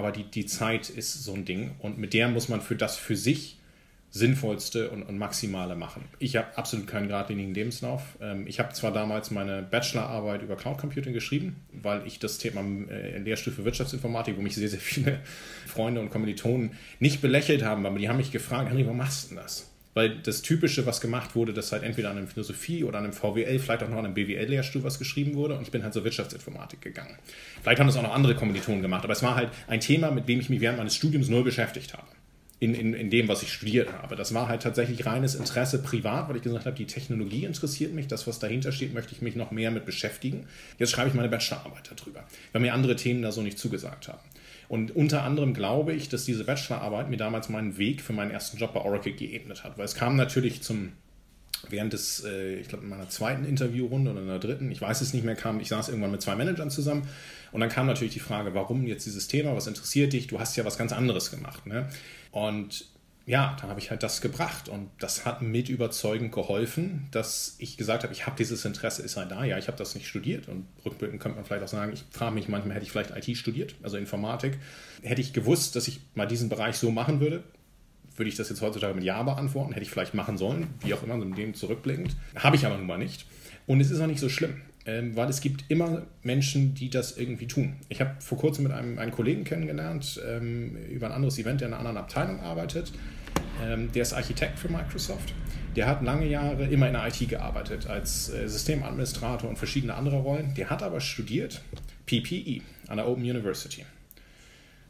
aber die, die Zeit ist so ein Ding und mit der muss man für das für sich Sinnvollste und, und Maximale machen. Ich habe absolut keinen geradlinigen Lebenslauf. Ähm, ich habe zwar damals meine Bachelorarbeit über Cloud Computing geschrieben, weil ich das Thema äh, Lehrstuhl für Wirtschaftsinformatik, wo mich sehr, sehr viele Freunde und Kommilitonen nicht belächelt haben, aber die haben mich gefragt, Henry, warum machst du denn das? Weil das Typische, was gemacht wurde, dass halt entweder an einem Philosophie oder an einem VWL, vielleicht auch noch an einem BWL-Lehrstuhl was geschrieben wurde und ich bin halt zur Wirtschaftsinformatik gegangen. Vielleicht haben das auch noch andere Kommilitonen gemacht, aber es war halt ein Thema, mit dem ich mich während meines Studiums null beschäftigt habe. In, in, in dem, was ich studiert habe. Das war halt tatsächlich reines Interesse privat, weil ich gesagt habe, die Technologie interessiert mich, das, was dahinter steht, möchte ich mich noch mehr mit beschäftigen. Jetzt schreibe ich meine Bachelorarbeit darüber, weil mir andere Themen da so nicht zugesagt haben. Und unter anderem glaube ich, dass diese Bachelorarbeit mir damals meinen Weg für meinen ersten Job bei Oracle geebnet hat, weil es kam natürlich zum während des, äh, ich glaube, in meiner zweiten Interviewrunde oder in der dritten, ich weiß es nicht mehr, kam, ich saß irgendwann mit zwei Managern zusammen und dann kam natürlich die Frage, warum jetzt dieses Thema, was interessiert dich? Du hast ja was ganz anderes gemacht. Ne? Und ja, da habe ich halt das gebracht und das hat mit überzeugend geholfen, dass ich gesagt habe, ich habe dieses Interesse, ist halt da. Ja, ich habe das nicht studiert und rückblickend könnte man vielleicht auch sagen, ich frage mich manchmal, hätte ich vielleicht IT studiert, also Informatik. Hätte ich gewusst, dass ich mal diesen Bereich so machen würde, würde ich das jetzt heutzutage mit Ja beantworten, hätte ich vielleicht machen sollen, wie auch immer, mit dem zurückblickend. Habe ich aber nun mal nicht. Und es ist auch nicht so schlimm ähm, weil es gibt immer Menschen, die das irgendwie tun. Ich habe vor kurzem mit einem, einem Kollegen kennengelernt ähm, über ein anderes Event, der in einer anderen Abteilung arbeitet. Ähm, der ist Architekt für Microsoft. Der hat lange Jahre immer in der IT gearbeitet, als äh, Systemadministrator und verschiedene andere Rollen. Der hat aber studiert PPE an der Open University.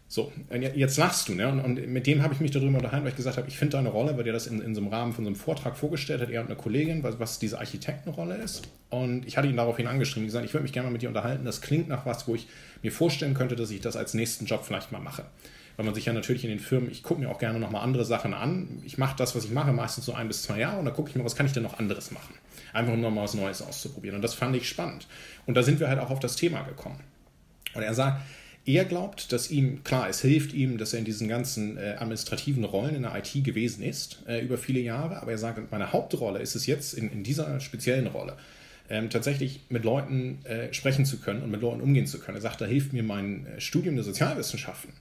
So, jetzt lachst du, ne? Und, mit dem habe ich mich darüber unterhalten, weil ich gesagt habe, ich finde deine Rolle, weil der das in, in so einem Rahmen von so einem Vortrag vorgestellt hat, er und eine Kollegin, was, was diese Architektenrolle ist. Und ich hatte ihn daraufhin angeschrieben, gesagt, ich würde mich gerne mal mit dir unterhalten. Das klingt nach was, wo ich mir vorstellen könnte, dass ich das als nächsten Job vielleicht mal mache. Weil man sich ja natürlich in den Firmen, ich gucke mir auch gerne nochmal andere Sachen an. Ich mache das, was ich mache, meistens so ein bis zwei Jahre und dann gucke ich mir, was kann ich denn noch anderes machen? Einfach um nochmal was Neues auszuprobieren. Und das fand ich spannend. Und da sind wir halt auch auf das Thema gekommen. Und er sagt, er glaubt, dass ihm, klar, es hilft ihm, dass er in diesen ganzen äh, administrativen Rollen in der IT gewesen ist, äh, über viele Jahre, aber er sagt, meine Hauptrolle ist es jetzt in, in dieser speziellen Rolle, ähm, tatsächlich mit Leuten äh, sprechen zu können und mit Leuten umgehen zu können. Er sagt, da hilft mir mein äh, Studium der Sozialwissenschaften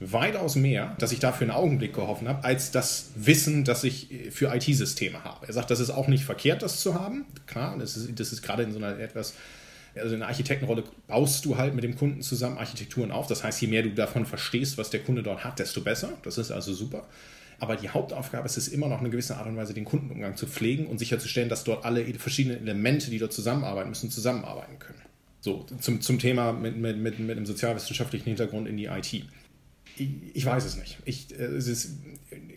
weitaus mehr, dass ich dafür einen Augenblick geholfen habe, als das Wissen, das ich für IT-Systeme habe. Er sagt, das ist auch nicht verkehrt, das zu haben. Klar, das ist, das ist gerade in so einer etwas also in der Architektenrolle baust du halt mit dem Kunden zusammen Architekturen auf. Das heißt, je mehr du davon verstehst, was der Kunde dort hat, desto besser. Das ist also super. Aber die Hauptaufgabe ist es immer noch eine gewisse Art und Weise, den Kundenumgang zu pflegen und sicherzustellen, dass dort alle verschiedenen Elemente, die dort zusammenarbeiten müssen, zusammenarbeiten können. So, zum, zum Thema mit, mit, mit, mit einem sozialwissenschaftlichen Hintergrund in die IT. Ich, weiß es nicht. Ich, äh, es ist,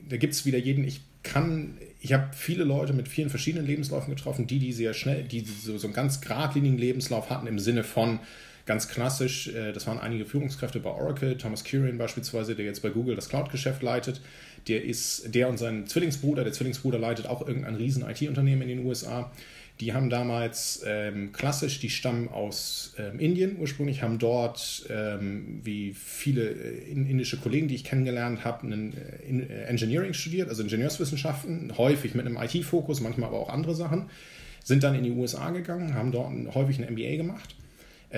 da gibt es wieder jeden, ich kann, ich habe viele Leute mit vielen verschiedenen Lebensläufen getroffen, die, die sehr schnell, die so, so einen ganz geradlinigen Lebenslauf hatten im Sinne von ganz klassisch, äh, das waren einige Führungskräfte bei Oracle, Thomas Kurian beispielsweise, der jetzt bei Google das Cloud-Geschäft leitet, der ist, der und sein Zwillingsbruder, der Zwillingsbruder leitet auch irgendein riesen IT-Unternehmen in den USA. Die haben damals ähm, klassisch, die stammen aus ähm, Indien ursprünglich, haben dort, ähm, wie viele äh, indische Kollegen, die ich kennengelernt habe, einen, äh, äh, Engineering studiert, also Ingenieurswissenschaften, häufig mit einem IT-Fokus, manchmal aber auch andere Sachen, sind dann in die USA gegangen, haben dort häufig ein MBA gemacht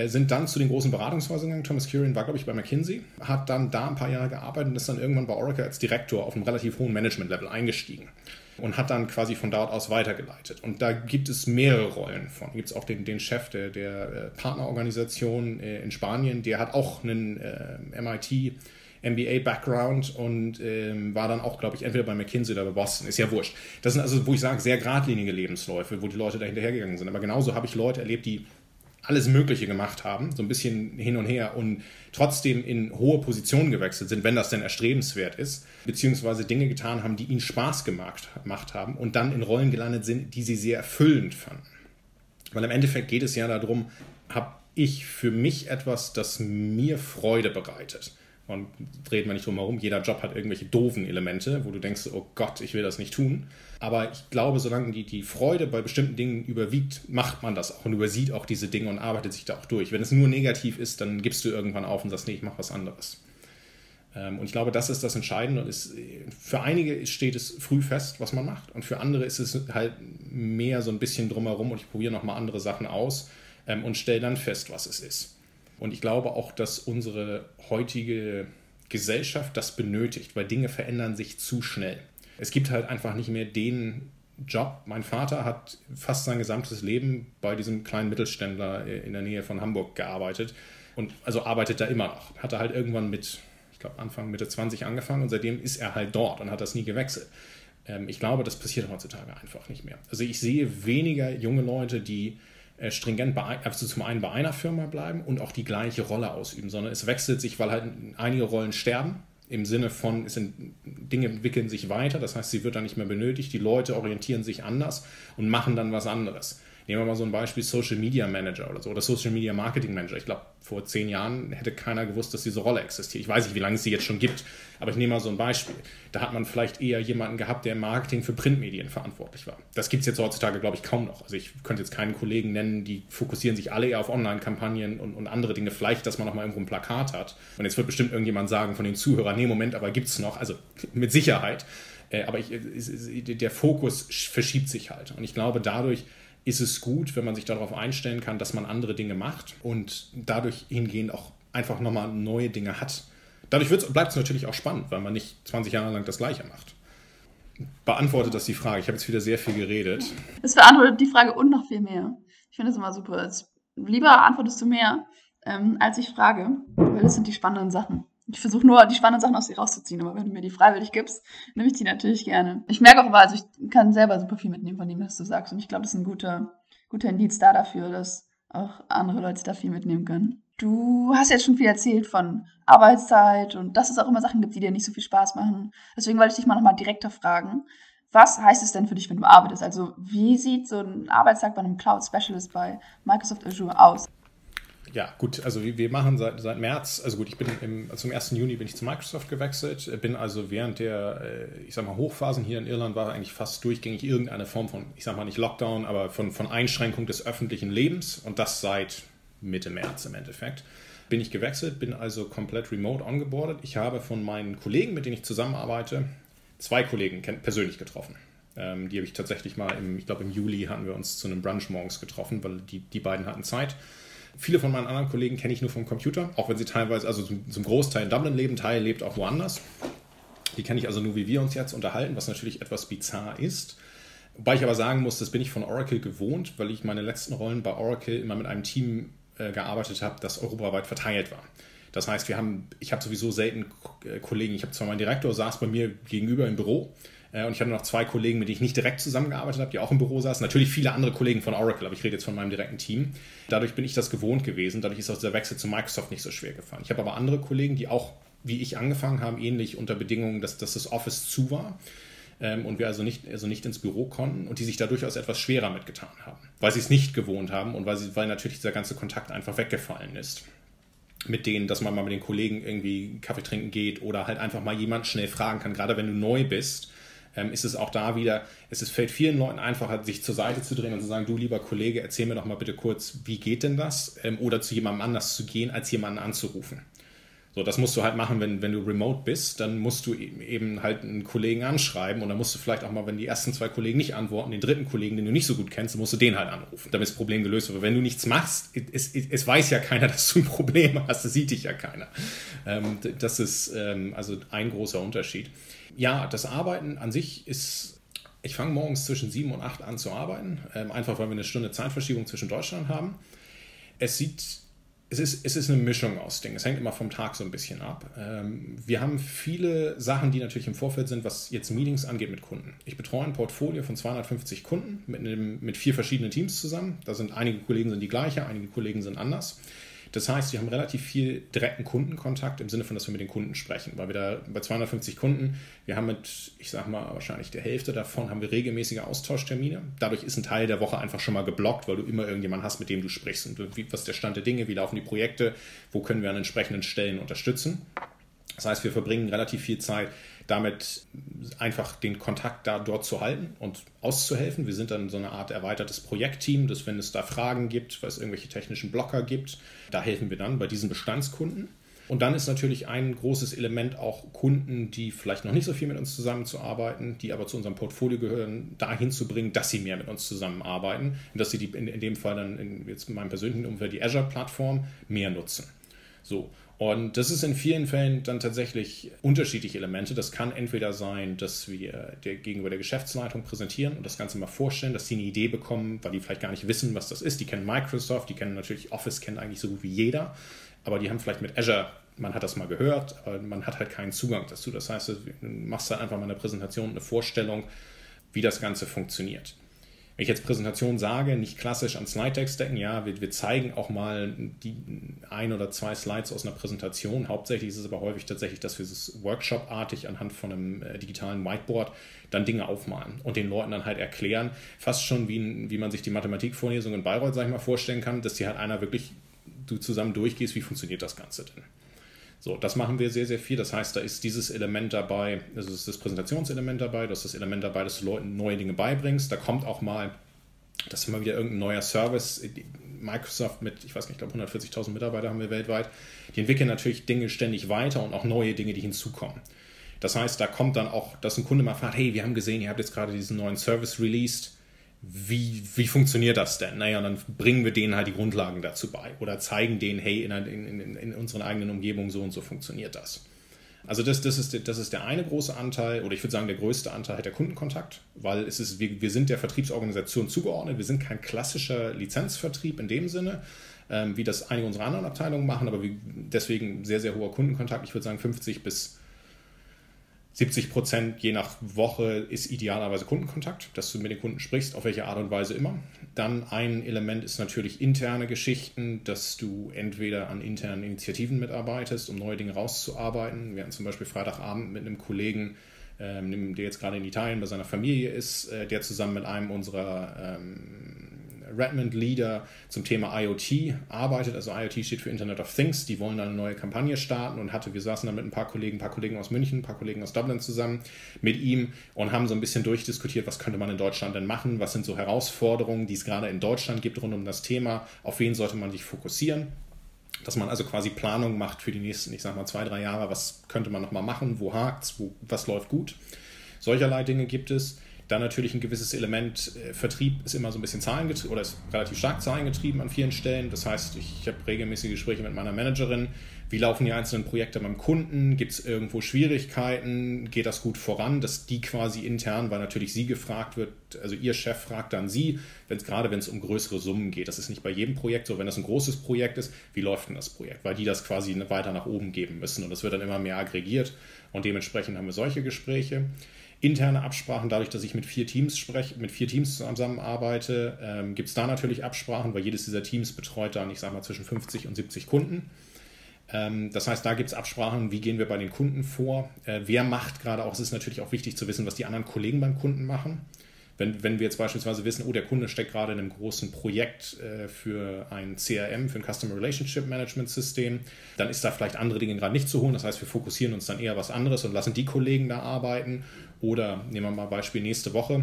sind dann zu den großen Beratungshäusern gegangen. Thomas Kurian war, glaube ich, bei McKinsey, hat dann da ein paar Jahre gearbeitet und ist dann irgendwann bei Oracle als Direktor auf einem relativ hohen Management-Level eingestiegen und hat dann quasi von dort aus weitergeleitet. Und da gibt es mehrere Rollen von. Da gibt es auch den, den Chef der, der äh, Partnerorganisation äh, in Spanien, der hat auch einen äh, MIT MBA-Background und ähm, war dann auch, glaube ich, entweder bei McKinsey oder bei Boston. Ist ja wurscht. Das sind also, wo ich sage, sehr geradlinige Lebensläufe, wo die Leute da hinterhergegangen sind. Aber genauso habe ich Leute erlebt, die alles Mögliche gemacht haben, so ein bisschen hin und her und trotzdem in hohe Positionen gewechselt sind, wenn das denn erstrebenswert ist, beziehungsweise Dinge getan haben, die ihnen Spaß gemacht, gemacht haben und dann in Rollen gelandet sind, die sie sehr erfüllend fanden. Weil im Endeffekt geht es ja darum, habe ich für mich etwas, das mir Freude bereitet. Und dreht man nicht drum herum, jeder Job hat irgendwelche doofen Elemente, wo du denkst, oh Gott, ich will das nicht tun. Aber ich glaube, solange die, die Freude bei bestimmten Dingen überwiegt, macht man das auch und übersieht auch diese Dinge und arbeitet sich da auch durch. Wenn es nur negativ ist, dann gibst du irgendwann auf und sagst, nee, ich mache was anderes. Ähm, und ich glaube, das ist das Entscheidende. Und es, für einige steht es früh fest, was man macht. Und für andere ist es halt mehr so ein bisschen drumherum und ich probiere nochmal andere Sachen aus ähm, und stelle dann fest, was es ist. Und ich glaube auch, dass unsere heutige Gesellschaft das benötigt, weil Dinge verändern sich zu schnell. Es gibt halt einfach nicht mehr den Job. Mein Vater hat fast sein gesamtes Leben bei diesem kleinen Mittelständler in der Nähe von Hamburg gearbeitet und also arbeitet da immer noch. Hat er halt irgendwann mit, ich glaube Anfang Mitte 20 angefangen und seitdem ist er halt dort und hat das nie gewechselt. Ähm, ich glaube, das passiert heutzutage einfach nicht mehr. Also ich sehe weniger junge Leute, die äh, stringent bei, also zum einen bei einer Firma bleiben und auch die gleiche Rolle ausüben, sondern es wechselt sich, weil halt einige Rollen sterben. Im Sinne von, sind, Dinge entwickeln sich weiter, das heißt, sie wird dann nicht mehr benötigt, die Leute orientieren sich anders und machen dann was anderes. Nehmen wir mal so ein Beispiel Social Media Manager oder so oder Social Media Marketing Manager. Ich glaube, vor zehn Jahren hätte keiner gewusst, dass diese Rolle existiert. Ich weiß nicht, wie lange es sie jetzt schon gibt, aber ich nehme mal so ein Beispiel. Da hat man vielleicht eher jemanden gehabt, der im Marketing für Printmedien verantwortlich war. Das gibt es jetzt heutzutage, glaube ich, kaum noch. Also ich könnte jetzt keinen Kollegen nennen, die fokussieren sich alle eher auf Online-Kampagnen und, und andere Dinge. Vielleicht, dass man noch mal irgendwo ein Plakat hat. Und jetzt wird bestimmt irgendjemand sagen von den Zuhörern, nee, Moment, aber gibt es noch. Also mit Sicherheit. Äh, aber ich, der Fokus verschiebt sich halt. Und ich glaube, dadurch ist es gut, wenn man sich darauf einstellen kann, dass man andere Dinge macht und dadurch hingehend auch einfach nochmal neue Dinge hat. Dadurch bleibt es natürlich auch spannend, weil man nicht 20 Jahre lang das Gleiche macht. Beantwortet das die Frage? Ich habe jetzt wieder sehr viel geredet. Es beantwortet die Frage und noch viel mehr. Ich finde das immer super. Lieber antwortest du mehr, ähm, als ich frage, weil das sind die spannenden Sachen. Ich versuche nur, die spannenden Sachen aus dir rauszuziehen, aber wenn du mir die freiwillig gibst, nehme ich die natürlich gerne. Ich merke auch aber, also ich kann selber super viel mitnehmen von dem, was du sagst. Und ich glaube, das ist ein guter, guter Indiz da dafür, dass auch andere Leute da viel mitnehmen können. Du hast jetzt schon viel erzählt von Arbeitszeit und dass es auch immer Sachen gibt, die dir nicht so viel Spaß machen. Deswegen wollte ich dich mal nochmal direkter fragen. Was heißt es denn für dich, wenn du arbeitest? Also, wie sieht so ein Arbeitstag bei einem Cloud Specialist bei Microsoft Azure aus? Ja, gut, also wir machen seit, seit März, also gut, ich bin im, zum 1. Juni bin ich zu Microsoft gewechselt, bin also während der, äh, ich sag mal, Hochphasen hier in Irland war eigentlich fast durchgängig irgendeine Form von, ich sag mal nicht Lockdown, aber von, von Einschränkung des öffentlichen Lebens und das seit Mitte März im Endeffekt. Bin ich gewechselt, bin also komplett remote ongeboardet. Ich habe von meinen Kollegen, mit denen ich zusammenarbeite, zwei Kollegen persönlich getroffen. Ähm, die habe ich tatsächlich mal, im, ich glaube im Juli hatten wir uns zu einem Brunch morgens getroffen, weil die, die beiden hatten Zeit. Viele von meinen anderen Kollegen kenne ich nur vom Computer, auch wenn sie teilweise, also zum Großteil in Dublin leben, Teil lebt auch woanders. Die kenne ich also nur, wie wir uns jetzt unterhalten, was natürlich etwas bizarr ist. Wobei ich aber sagen muss, das bin ich von Oracle gewohnt, weil ich meine letzten Rollen bei Oracle immer mit einem Team äh, gearbeitet habe, das europaweit verteilt war. Das heißt, wir haben, ich habe sowieso selten äh, Kollegen. Ich habe zwar meinen Direktor saß bei mir gegenüber im Büro, und ich hatte noch zwei Kollegen, mit denen ich nicht direkt zusammengearbeitet habe, die auch im Büro saßen. Natürlich viele andere Kollegen von Oracle, aber ich rede jetzt von meinem direkten Team. Dadurch bin ich das gewohnt gewesen. Dadurch ist auch der Wechsel zu Microsoft nicht so schwer gefallen. Ich habe aber andere Kollegen, die auch, wie ich angefangen haben, ähnlich unter Bedingungen, dass, dass das Office zu war ähm, und wir also nicht, also nicht ins Büro konnten und die sich da durchaus etwas schwerer mitgetan haben, weil sie es nicht gewohnt haben und weil, sie, weil natürlich dieser ganze Kontakt einfach weggefallen ist mit denen, dass man mal mit den Kollegen irgendwie Kaffee trinken geht oder halt einfach mal jemand schnell fragen kann, gerade wenn du neu bist ähm, ist es auch da wieder, es ist, fällt vielen Leuten einfacher, sich zur Seite zu drehen und zu sagen, du lieber Kollege, erzähl mir doch mal bitte kurz, wie geht denn das? Ähm, oder zu jemandem anders zu gehen, als jemanden anzurufen. So, das musst du halt machen, wenn, wenn du remote bist, dann musst du eben halt einen Kollegen anschreiben und dann musst du vielleicht auch mal, wenn die ersten zwei Kollegen nicht antworten, den dritten Kollegen, den du nicht so gut kennst, musst du den halt anrufen, damit das Problem gelöst wird. Aber wenn du nichts machst, es, es, es weiß ja keiner, dass du ein Problem hast, das sieht dich ja keiner. Ähm, das ist ähm, also ein großer Unterschied ja, das Arbeiten an sich ist, ich fange morgens zwischen sieben und acht an zu arbeiten, ähm, einfach weil wir eine Stunde Zeitverschiebung zwischen Deutschland haben. Es sieht es ist, es ist eine Mischung aus Dingen. Es hängt immer vom Tag so ein bisschen ab. Ähm, wir haben viele Sachen, die natürlich im Vorfeld sind, was jetzt Meetings angeht mit Kunden. Ich betreue ein Portfolio von 250 Kunden mit, einem, mit vier verschiedenen Teams zusammen. Da sind einige Kollegen sind die gleiche, einige Kollegen sind anders. Das heißt, wir haben relativ viel direkten Kundenkontakt im Sinne von, dass wir mit den Kunden sprechen, weil wir da bei 250 Kunden, wir haben mit, ich sag mal, wahrscheinlich der Hälfte davon haben wir regelmäßige Austauschtermine. Dadurch ist ein Teil der Woche einfach schon mal geblockt, weil du immer irgendjemanden hast, mit dem du sprichst und wie, was ist der Stand der Dinge, wie laufen die Projekte, wo können wir an entsprechenden Stellen unterstützen. Das heißt, wir verbringen relativ viel Zeit damit einfach den Kontakt da dort zu halten und auszuhelfen. Wir sind dann so eine Art erweitertes Projektteam, dass wenn es da Fragen gibt, weil es irgendwelche technischen Blocker gibt, da helfen wir dann bei diesen Bestandskunden. Und dann ist natürlich ein großes Element auch Kunden, die vielleicht noch nicht so viel mit uns zusammenzuarbeiten, die aber zu unserem Portfolio gehören, dahin zu bringen, dass sie mehr mit uns zusammenarbeiten und dass sie die, in, in dem Fall dann in, jetzt in meinem persönlichen Umfeld die Azure-Plattform mehr nutzen. So. Und das ist in vielen Fällen dann tatsächlich unterschiedliche Elemente. Das kann entweder sein, dass wir der, gegenüber der Geschäftsleitung präsentieren und das Ganze mal vorstellen, dass sie eine Idee bekommen, weil die vielleicht gar nicht wissen, was das ist. Die kennen Microsoft, die kennen natürlich Office, kennen eigentlich so gut wie jeder, aber die haben vielleicht mit Azure, man hat das mal gehört, aber man hat halt keinen Zugang dazu. Das heißt, du machst dann einfach mal eine Präsentation, eine Vorstellung, wie das Ganze funktioniert. Wenn ich jetzt Präsentation sage, nicht klassisch an Slide-Text denken, ja, wir, wir, zeigen auch mal die ein oder zwei Slides aus einer Präsentation. Hauptsächlich ist es aber häufig tatsächlich, dass wir es Workshop-artig anhand von einem äh, digitalen Whiteboard dann Dinge aufmalen und den Leuten dann halt erklären, fast schon wie, wie man sich die Mathematikvorlesung in Bayreuth, sag ich mal, vorstellen kann, dass die halt einer wirklich du zusammen durchgehst, wie funktioniert das Ganze denn. So, das machen wir sehr, sehr viel. Das heißt, da ist dieses Element dabei, also ist das Präsentationselement dabei, das ist das Element dabei, dass du Leuten neue Dinge beibringst. Da kommt auch mal, dass immer wieder irgendein neuer Service, Microsoft mit, ich weiß nicht, ich glaube 140.000 Mitarbeiter haben wir weltweit, die entwickeln natürlich Dinge ständig weiter und auch neue Dinge, die hinzukommen. Das heißt, da kommt dann auch, dass ein Kunde mal fragt, hey, wir haben gesehen, ihr habt jetzt gerade diesen neuen Service released wie, wie funktioniert das denn? Naja, dann bringen wir denen halt die Grundlagen dazu bei oder zeigen denen, hey, in, in, in unseren eigenen Umgebungen so und so funktioniert das. Also das, das, ist, das ist der eine große Anteil, oder ich würde sagen, der größte Anteil der Kundenkontakt, weil es ist, wir, wir sind der Vertriebsorganisation zugeordnet, wir sind kein klassischer Lizenzvertrieb in dem Sinne, ähm, wie das einige unserer anderen Abteilungen machen, aber wir, deswegen sehr, sehr hoher Kundenkontakt. Ich würde sagen 50 bis 70 Prozent je nach Woche ist idealerweise Kundenkontakt, dass du mit den Kunden sprichst, auf welche Art und Weise immer. Dann ein Element ist natürlich interne Geschichten, dass du entweder an internen Initiativen mitarbeitest, um neue Dinge rauszuarbeiten. Wir hatten zum Beispiel Freitagabend mit einem Kollegen, ähm, der jetzt gerade in Italien bei seiner Familie ist, äh, der zusammen mit einem unserer ähm, Redmond Leader zum Thema IoT arbeitet. Also IoT steht für Internet of Things. Die wollen eine neue Kampagne starten und hatte, wir saßen dann mit ein paar Kollegen, ein paar Kollegen aus München, ein paar Kollegen aus Dublin zusammen mit ihm und haben so ein bisschen durchdiskutiert, was könnte man in Deutschland denn machen, was sind so Herausforderungen, die es gerade in Deutschland gibt rund um das Thema, auf wen sollte man sich fokussieren dass man also quasi Planung macht für die nächsten, ich sag mal, zwei, drei Jahre, was könnte man nochmal machen, wo hakt es, was läuft gut. Solcherlei Dinge gibt es. Dann natürlich ein gewisses Element, äh, Vertrieb ist immer so ein bisschen zahlengetrieben oder ist relativ stark zahlengetrieben an vielen Stellen. Das heißt, ich, ich habe regelmäßige Gespräche mit meiner Managerin. Wie laufen die einzelnen Projekte beim Kunden? Gibt es irgendwo Schwierigkeiten? Geht das gut voran? Dass die quasi intern, weil natürlich sie gefragt wird, also ihr Chef fragt dann sie, wenn es gerade wenn es um größere Summen geht. Das ist nicht bei jedem Projekt so. Wenn das ein großes Projekt ist, wie läuft denn das Projekt? Weil die das quasi weiter nach oben geben müssen und das wird dann immer mehr aggregiert und dementsprechend haben wir solche Gespräche interne Absprachen, dadurch, dass ich mit vier Teams spreche, mit vier Teams zusammenarbeite, ähm, gibt es da natürlich Absprachen, weil jedes dieser Teams betreut dann, ich sage mal, zwischen 50 und 70 Kunden. Ähm, das heißt, da gibt es Absprachen, wie gehen wir bei den Kunden vor, äh, wer macht gerade auch, es ist natürlich auch wichtig zu wissen, was die anderen Kollegen beim Kunden machen. Wenn, wenn wir jetzt beispielsweise wissen, oh, der Kunde steckt gerade in einem großen Projekt äh, für ein CRM, für ein Customer Relationship Management System, dann ist da vielleicht andere Dinge gerade nicht zu holen. Das heißt, wir fokussieren uns dann eher was anderes und lassen die Kollegen da arbeiten. Oder nehmen wir mal Beispiel nächste Woche.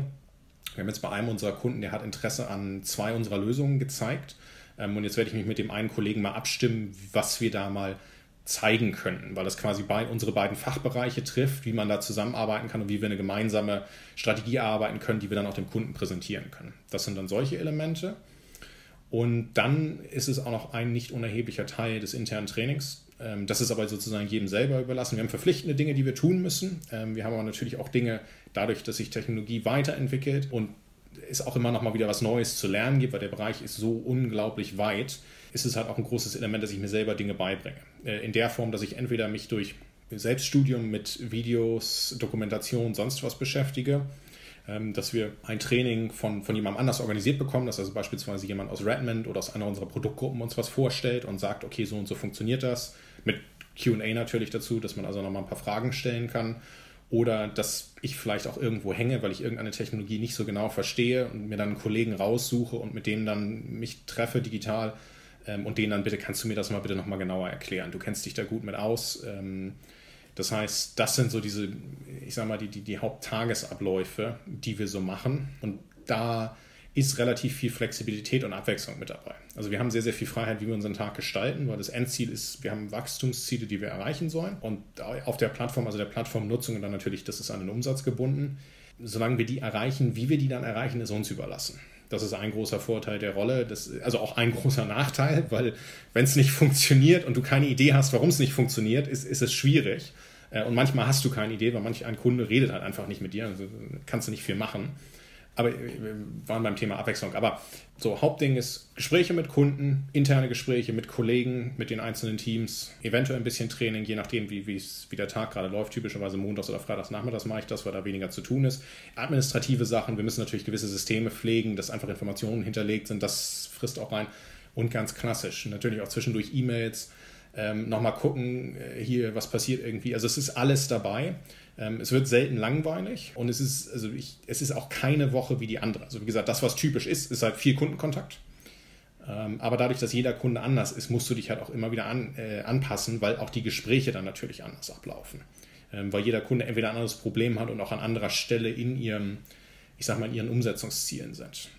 Wir haben jetzt bei einem unserer Kunden, der hat Interesse an zwei unserer Lösungen gezeigt. Ähm, und jetzt werde ich mich mit dem einen Kollegen mal abstimmen, was wir da mal zeigen könnten, weil das quasi bei, unsere beiden Fachbereiche trifft, wie man da zusammenarbeiten kann und wie wir eine gemeinsame Strategie erarbeiten können, die wir dann auch dem Kunden präsentieren können. Das sind dann solche Elemente. Und dann ist es auch noch ein nicht unerheblicher Teil des internen Trainings. Ähm, das ist aber sozusagen jedem selber überlassen. Wir haben verpflichtende Dinge, die wir tun müssen. Ähm, wir haben aber natürlich auch Dinge, dadurch, dass sich Technologie weiterentwickelt und es auch immer noch mal wieder was Neues zu lernen gibt, weil der Bereich ist so unglaublich weit, ist es halt auch ein großes Element, dass ich mir selber Dinge beibringe. Äh, in der Form, dass ich entweder mich durch Selbststudium mit Videos, Dokumentation, sonst was beschäftige, ähm, dass wir ein Training von, von jemandem anders organisiert bekommen, dass also beispielsweise jemand aus Redmond oder aus einer unserer Produktgruppen uns was vorstellt und sagt, okay, so und so funktioniert das, mit QA natürlich dazu, dass man also nochmal ein paar Fragen stellen kann. Oder dass ich vielleicht auch irgendwo hänge, weil ich irgendeine Technologie nicht so genau verstehe und mir dann einen Kollegen raussuche und mit dem dann mich treffe digital ähm, und denen dann bitte, kannst du mir das mal bitte nochmal genauer erklären? Du kennst dich da gut mit aus. Ähm, das heißt, das sind so diese, ich sag mal, die, die, die Haupttagesabläufe, die wir so machen. Und da ist relativ viel Flexibilität und Abwechslung mit dabei. Also wir haben sehr, sehr viel Freiheit, wie wir unseren Tag gestalten, weil das Endziel ist, wir haben Wachstumsziele, die wir erreichen sollen. Und auf der Plattform, also der Plattformnutzung dann natürlich, das ist an den Umsatz gebunden. Solange wir die erreichen, wie wir die dann erreichen, ist uns überlassen. Das ist ein großer Vorteil der Rolle, das, also auch ein großer Nachteil, weil wenn es nicht funktioniert und du keine Idee hast, warum es nicht funktioniert, ist, ist es schwierig. Äh, und manchmal hast du keine Idee, weil manch ein Kunde redet halt einfach nicht mit dir, also kannst du nicht viel machen. Aber wir waren beim Thema Abwechslung. Aber so, Hauptding ist Gespräche mit Kunden, interne Gespräche mit Kollegen, mit den einzelnen Teams, eventuell ein bisschen Training, je nachdem, wie, wie der Tag gerade läuft. Typischerweise montags oder freitags nachmittags mache ich das, weil da weniger zu tun ist. Administrative Sachen, wir müssen natürlich gewisse Systeme pflegen, dass einfach Informationen hinterlegt sind, das frisst auch rein. Und ganz klassisch, natürlich auch zwischendurch E-Mails, ähm, nochmal gucken, äh, hier, was passiert irgendwie. Also es ist alles dabei. Ähm, es wird selten langweilig und es ist, also ich, es ist auch keine Woche wie die andere. Also wie gesagt, das, was typisch ist, ist halt viel Kundenkontakt. Ähm, aber dadurch, dass jeder Kunde anders ist, musst du dich halt auch immer wieder an, äh, anpassen, weil auch die Gespräche dann natürlich anders ablaufen. Ähm, weil jeder Kunde entweder ein anderes Problem hat und auch an anderer Stelle in ihrem, ich sag mal, in ihren Umsetzungszielen sind.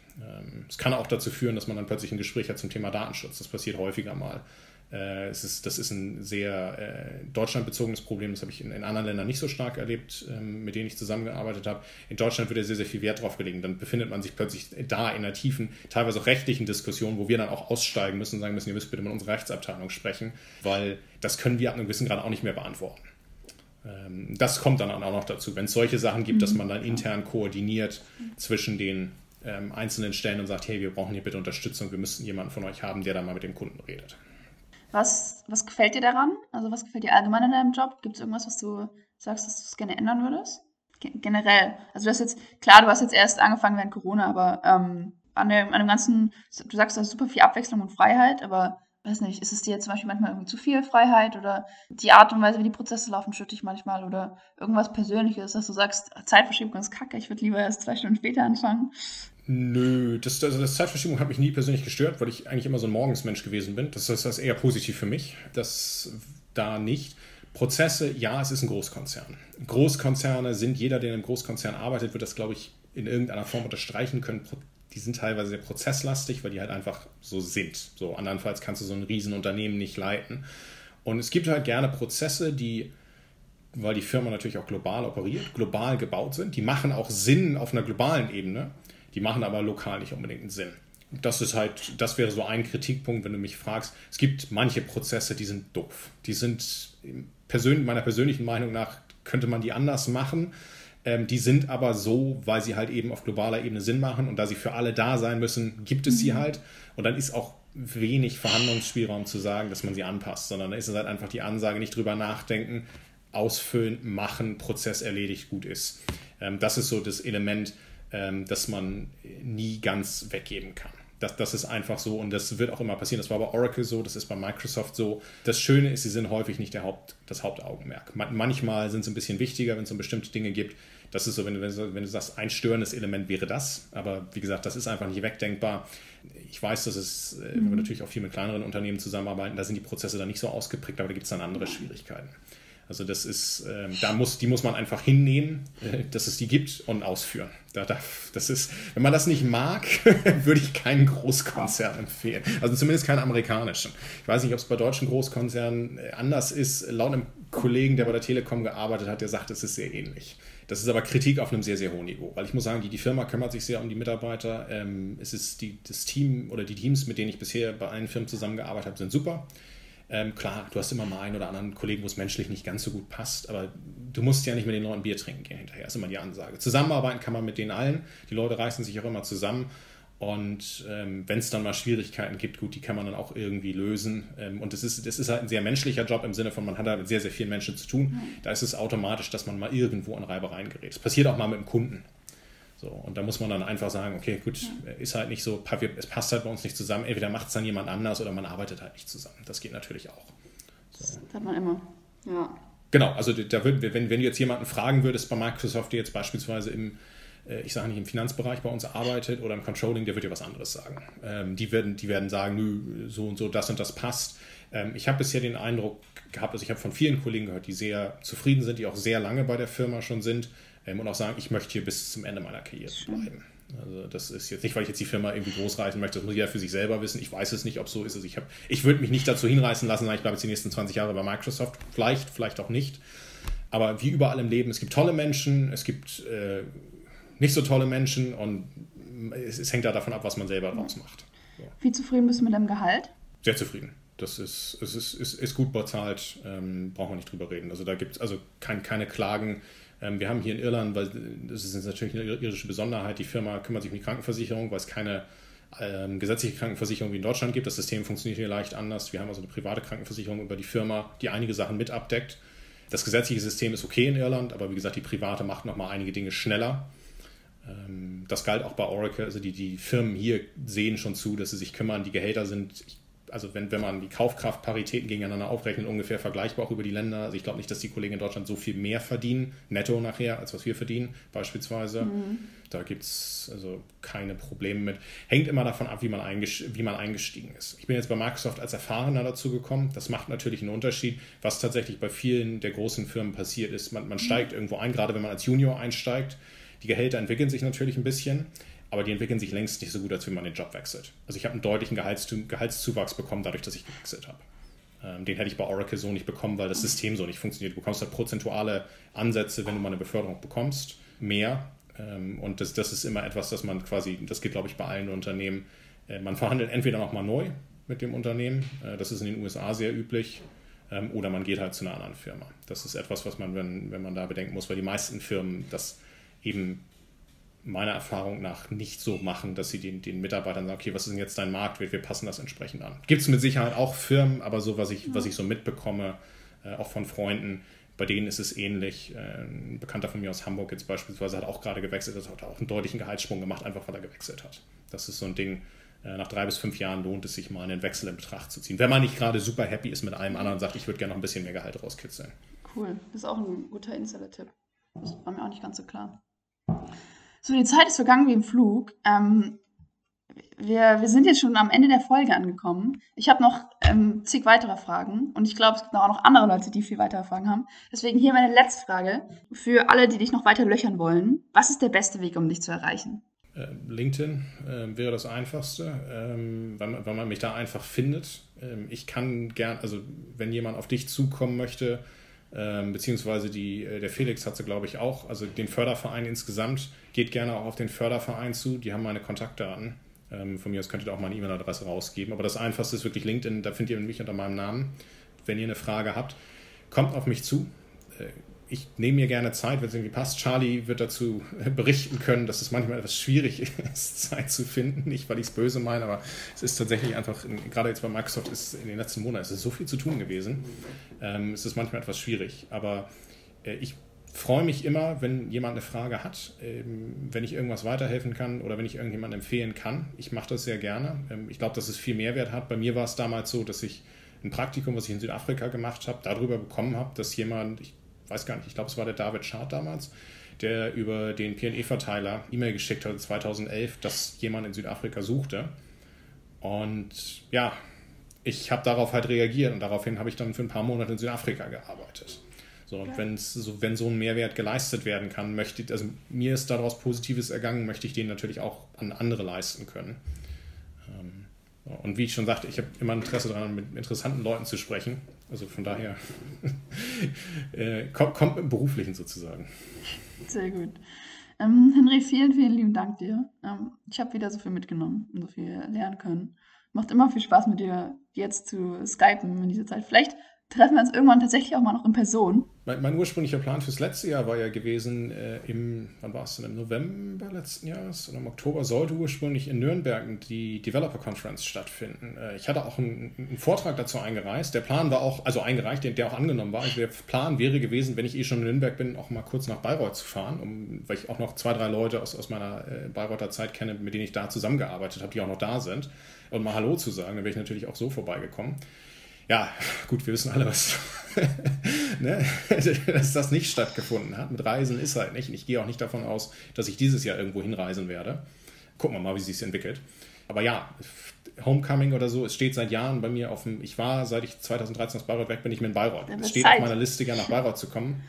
Es kann auch dazu führen, dass man dann plötzlich ein Gespräch hat zum Thema Datenschutz. Das passiert häufiger mal. Äh, es ist, das ist ein sehr äh, deutschlandbezogenes Problem, das habe ich in, in, anderen Ländern nicht so stark erlebt, ähm, mit denen ich zusammengearbeitet habe. In Deutschland wird ja sehr, sehr viel Wert drauf gelegt. Dann befindet man sich plötzlich da in einer tiefen, teilweise auch rechtlichen Diskussion, wo wir dann auch aussteigen müssen und sagen müssen, ihr müsst bitte mit unserer Rechtsabteilung sprechen, weil das können wir ab einem gewissen Grad auch nicht mehr beantworten. Ähm, das kommt dann auch noch dazu, wenn es solche Sachen gibt, mhm. dass man dann intern koordiniert zwischen den ähm, einzelnen Stellen und sagt, hey, wir brauchen hier bitte Unterstützung, wir müssen jemanden von euch haben, der dann mal mit dem Kunden redet. Was, was gefällt dir daran? Also was gefällt dir allgemein in deinem Job? Gibt es irgendwas, was du sagst, dass du es gerne ändern würdest? G generell. Also du hast jetzt, klar, du hast jetzt erst angefangen während Corona, aber ähm, an, dem, an dem ganzen, du sagst, du hast super viel Abwechslung und Freiheit, aber weiß nicht, ist es dir jetzt zum Beispiel manchmal irgendwie zu viel Freiheit oder die Art und Weise, wie die Prozesse laufen, stört dich manchmal oder irgendwas Persönliches, dass du sagst, Zeitverschiebung ist kacke, ich würde lieber erst zwei Stunden später anfangen? Nö, das, also das Zeitverschiebung hat mich nie persönlich gestört, weil ich eigentlich immer so ein Morgensmensch gewesen bin. Das ist das eher positiv für mich, das da nicht. Prozesse, ja, es ist ein Großkonzern. Großkonzerne sind, jeder, der in einem Großkonzern arbeitet, wird das, glaube ich, in irgendeiner Form unterstreichen können. Die sind teilweise sehr prozesslastig, weil die halt einfach so sind. So, andernfalls kannst du so ein Riesenunternehmen nicht leiten. Und es gibt halt gerne Prozesse, die weil die Firma natürlich auch global operiert, global gebaut sind. Die machen auch Sinn auf einer globalen Ebene. Die machen aber lokal nicht unbedingt einen Sinn. Das ist halt, das wäre so ein Kritikpunkt, wenn du mich fragst. Es gibt manche Prozesse, die sind doof. Die sind persönlich, meiner persönlichen Meinung nach, könnte man die anders machen. Ähm, die sind aber so, weil sie halt eben auf globaler Ebene Sinn machen und da sie für alle da sein müssen, gibt es mhm. sie halt. Und dann ist auch wenig Verhandlungsspielraum zu sagen, dass man sie anpasst, sondern da ist es halt einfach die Ansage, nicht drüber nachdenken, ausfüllen, machen, Prozess erledigt, gut ist. Ähm, das ist so das Element, ähm, das man nie ganz weggeben kann. Das, das ist einfach so und das wird auch immer passieren. Das war bei Oracle so, das ist bei Microsoft so. Das Schöne ist, sie sind häufig nicht der Haupt, das Hauptaugenmerk. manchmal sind sie ein bisschen wichtiger, wenn es um bestimmte Dinge gibt. Das ist so, wenn du, wenn du sagst, ein störendes Element wäre das. Aber wie gesagt, das ist einfach nicht wegdenkbar. Ich weiß, dass es, äh, wenn wir mhm. natürlich auch viel mit kleineren Unternehmen zusammenarbeiten, da sind die Prozesse dann nicht so ausgeprägt, aber da gibt es dann andere Schwierigkeiten. Also das ist, äh, da muss, die muss man einfach hinnehmen, äh, dass es die gibt und ausführen. Da darf, das ist, wenn man das nicht mag, würde ich keinen Großkonzern empfehlen. Also zumindest keinen amerikanischen. Ich weiß nicht, ob es bei deutschen Großkonzernen äh, anders ist. Laut einem Kollegen, der bei der Telekom gearbeitet hat, der sagt, es ist sehr ähnlich. Das ist aber Kritik auf einem sehr, sehr hohen Niveau. Weil ich muss sagen, die, die Firma kümmert sich sehr um die Mitarbeiter. Ähm, es ist die, das Team oder die Teams, mit denen ich bisher bei allen Firmen zusammengearbeitet habe, sind super. Ähm, klar, du hast immer mal einen oder anderen Kollegen, wo es menschlich nicht ganz so gut passt, aber du musst ja nicht mit den Leuten Bier trinken gehen hinterher, ist immer die Ansage. Zusammenarbeiten kann man mit denen allen, die Leute reißen sich auch immer zusammen und ähm, wenn es dann mal Schwierigkeiten gibt, gut, die kann man dann auch irgendwie lösen. Ähm, und das ist, das ist halt ein sehr menschlicher Job im Sinne von, man hat da mit sehr, sehr vielen Menschen zu tun. Da ist es automatisch, dass man mal irgendwo an Reibereien gerät. Das passiert auch mal mit dem Kunden. So, und da muss man dann einfach sagen, okay, gut, ja. ist halt nicht so, es passt halt bei uns nicht zusammen. Entweder macht es dann jemand anders oder man arbeitet halt nicht zusammen. Das geht natürlich auch. So. Das hat man immer. Ja. Genau, also da würd, wenn, wenn du jetzt jemanden fragen würdest bei Microsoft, der jetzt beispielsweise im äh, ich sage nicht im Finanzbereich bei uns arbeitet oder im Controlling, der wird dir was anderes sagen. Ähm, die, werden, die werden sagen, nö, so und so, das und das passt. Ähm, ich habe bisher den Eindruck gehabt, also ich habe von vielen Kollegen gehört, die sehr zufrieden sind, die auch sehr lange bei der Firma schon sind und auch sagen, ich möchte hier bis zum Ende meiner Karriere bleiben. Also das ist jetzt nicht, weil ich jetzt die Firma irgendwie groß reißen möchte, das muss jeder für sich selber wissen. Ich weiß es nicht, ob so ist. Also ich, ich würde mich nicht dazu hinreißen lassen, ich bleibe jetzt die nächsten 20 Jahre bei Microsoft. Vielleicht, vielleicht auch nicht. Aber wie überall im Leben, es gibt tolle Menschen, es gibt äh, nicht so tolle Menschen und es, es hängt da davon ab, was man selber draus macht. So. Wie zufrieden bist du mit deinem Gehalt? Sehr zufrieden. Das ist, es ist, ist, ist gut bezahlt, ähm, brauchen wir nicht drüber reden. Also da gibt es also kein, keine Klagen. Ähm, wir haben hier in Irland, weil das ist natürlich eine irische Besonderheit, die Firma kümmert sich um die Krankenversicherung, weil es keine ähm, gesetzliche Krankenversicherung wie in Deutschland gibt. Das System funktioniert hier leicht anders. Wir haben also eine private Krankenversicherung über die Firma, die einige Sachen mit abdeckt. Das gesetzliche System ist okay in Irland, aber wie gesagt, die private macht nochmal einige Dinge schneller. Ähm, das galt auch bei Oracle. Also die, die Firmen hier sehen schon zu, dass sie sich kümmern. Die Gehälter sind, also wenn, wenn man die Kaufkraftparitäten gegeneinander aufrechnet, ungefähr vergleichbar auch über die Länder. Also ich glaube nicht, dass die Kollegen in Deutschland so viel mehr verdienen, netto nachher, als was wir verdienen, beispielsweise. Mhm. Da gibt es also keine Probleme mit. Hängt immer davon ab, wie man, wie man eingestiegen ist. Ich bin jetzt bei Microsoft als Erfahrener dazu gekommen. Das macht natürlich einen Unterschied. Was tatsächlich bei vielen der großen Firmen passiert ist, man, man steigt irgendwo ein, gerade wenn man als Junior einsteigt die Gehälter entwickeln sich natürlich ein bisschen, aber die entwickeln sich längst nicht so gut, als wenn man den Job wechselt. Also ich habe einen deutlichen Gehaltszuwachs bekommen, dadurch, dass ich gewechselt habe. Ähm, den hätte ich bei Oracle so nicht bekommen, weil das System so nicht funktioniert. Du bekommst halt prozentuale Ansätze, wenn du mal eine Beförderung bekommst, mehr. Ähm, und das, das ist immer etwas, das man quasi, das geht glaube ich bei allen Unternehmen, äh, man verhandelt entweder nochmal neu mit dem Unternehmen, äh, das ist in den USA sehr üblich, ähm, oder man geht halt zu einer anderen Firma. Das ist etwas, was man, wenn, wenn man da bedenken muss, weil die meisten Firmen das eben meiner Erfahrung nach nicht so machen, dass sie den, den Mitarbeitern sagen, okay, was ist denn jetzt dein Marktwert, wir passen das entsprechend an. Gibt es mit Sicherheit auch Firmen, aber so, was ich, ja. was ich so mitbekomme, äh, auch von Freunden, bei denen ist es ähnlich. Äh, ein Bekannter von mir aus Hamburg jetzt beispielsweise hat auch gerade gewechselt, das hat auch einen deutlichen Gehaltssprung gemacht, einfach weil er gewechselt hat. Das ist so ein Ding, äh, nach drei bis fünf Jahren lohnt es sich mal einen Wechsel in Betracht zu ziehen. Wenn man nicht gerade super happy ist mit einem anderen und sagt, ich würde gerne noch ein bisschen mehr Gehalt rauskitzeln. Cool, das ist auch ein guter Insider-Tipp. Das war mir auch nicht ganz so klar. So, die Zeit ist vergangen wie im Flug. Ähm, wir, wir sind jetzt schon am Ende der Folge angekommen. Ich habe noch ähm, zig weitere Fragen und ich glaube, es gibt auch noch andere Leute, die viel weitere Fragen haben. Deswegen hier meine letzte Frage für alle, die dich noch weiter löchern wollen. Was ist der beste Weg, um dich zu erreichen? Ähm, LinkedIn äh, wäre das einfachste, ähm, weil, man, weil, man mich da einfach findet. Ähm, ich kann gern, also wenn jemand auf dich zukommen möchte, ähm, beziehungsweise die, äh, der Felix hat sie, glaube ich, auch. Also den Förderverein insgesamt geht gerne auch auf den Förderverein zu. Die haben meine Kontaktdaten. Ähm, von mir aus könnt ihr auch meine E-Mail-Adresse rausgeben. Aber das Einfachste ist wirklich LinkedIn. Da findet ihr mich unter meinem Namen. Wenn ihr eine Frage habt, kommt auf mich zu. Äh, ich nehme mir gerne Zeit, wenn es irgendwie passt. Charlie wird dazu berichten können, dass es manchmal etwas schwierig ist, Zeit zu finden. Nicht, weil ich es böse meine, aber es ist tatsächlich einfach, gerade jetzt bei Microsoft ist in den letzten Monaten ist es so viel zu tun gewesen. Ähm, es ist manchmal etwas schwierig. Aber äh, ich freue mich immer, wenn jemand eine Frage hat, ähm, wenn ich irgendwas weiterhelfen kann oder wenn ich irgendjemanden empfehlen kann. Ich mache das sehr gerne. Ähm, ich glaube, dass es viel Mehrwert hat. Bei mir war es damals so, dass ich ein Praktikum, was ich in Südafrika gemacht habe, darüber bekommen habe, dass jemand, ich weiß gar nicht, ich glaube, es war der David Schad damals, der über den PNE-Verteiler E-Mail geschickt hat 2011, dass jemand in Südafrika suchte. Und ja, ich habe darauf halt reagiert und daraufhin habe ich dann für ein paar Monate in Südafrika gearbeitet. So, und wenn's, so, wenn so ein Mehrwert geleistet werden kann, möchte also mir ist daraus Positives ergangen, möchte ich den natürlich auch an andere leisten können. Ähm, und wie ich schon sagte, ich habe immer Interesse daran, mit interessanten Leuten zu sprechen. Also von daher äh, kommt, kommt im Beruflichen sozusagen. Sehr gut. Ähm, Henry, vielen, vielen lieben Dank dir. Ähm, ich habe wieder so viel mitgenommen und so viel lernen können. Macht immer viel Spaß mit dir jetzt zu skypen in dieser Zeit. Vielleicht treffen wir uns irgendwann tatsächlich auch mal noch in Person. Mein, mein ursprünglicher Plan fürs letzte Jahr war ja gewesen, äh, im, wann war es denn, im November letzten Jahres oder im Oktober sollte ursprünglich in Nürnberg die Developer Conference stattfinden. Äh, ich hatte auch einen, einen, Vortrag dazu eingereicht. Der Plan war auch, also eingereicht, der, der auch angenommen war. Der Plan wäre gewesen, wenn ich eh schon in Nürnberg bin, auch mal kurz nach Bayreuth zu fahren, um, weil ich auch noch zwei, drei Leute aus, aus meiner äh, Bayreuther Zeit kenne, mit denen ich da zusammengearbeitet habe, die auch noch da sind. Und mal Hallo zu sagen, dann wäre ich natürlich auch so vorbeigekommen ja, gut, wir wissen alle, was, ne? dass das nicht stattgefunden hat. Mit Reisen ist halt nicht. Und ich gehe auch nicht davon aus, dass ich dieses Jahr irgendwo hinreisen werde. Gucken wir mal, wie sich entwickelt. Aber ja, Homecoming oder so, es steht seit Jahren bei mir auf dem. Ich war, seit ich 2013 aus Bayreuth weg bin, ich mir in Bayreuth. Es steht Zeit. auf meiner Liste, gerne nach Bayreuth zu kommen.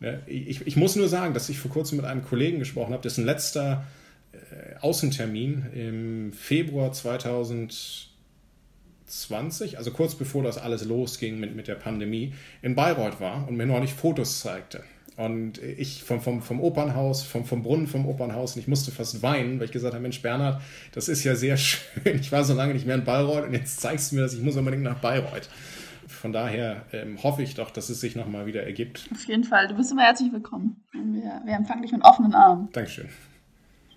Ne? Ich, ich muss nur sagen, dass ich vor kurzem mit einem Kollegen gesprochen habe, dessen letzter äh, Außentermin im Februar 2000 20, also kurz bevor das alles losging mit, mit der Pandemie, in Bayreuth war und mir noch nicht Fotos zeigte. Und ich vom, vom, vom Opernhaus, vom, vom Brunnen vom Opernhaus, und ich musste fast weinen, weil ich gesagt habe, Mensch, Bernhard, das ist ja sehr schön. Ich war so lange nicht mehr in Bayreuth und jetzt zeigst du mir das, ich muss unbedingt nach Bayreuth. Von daher ähm, hoffe ich doch, dass es sich nochmal wieder ergibt. Auf jeden Fall. Du bist immer herzlich willkommen. Wir, wir empfangen dich mit offenen Armen. Dankeschön.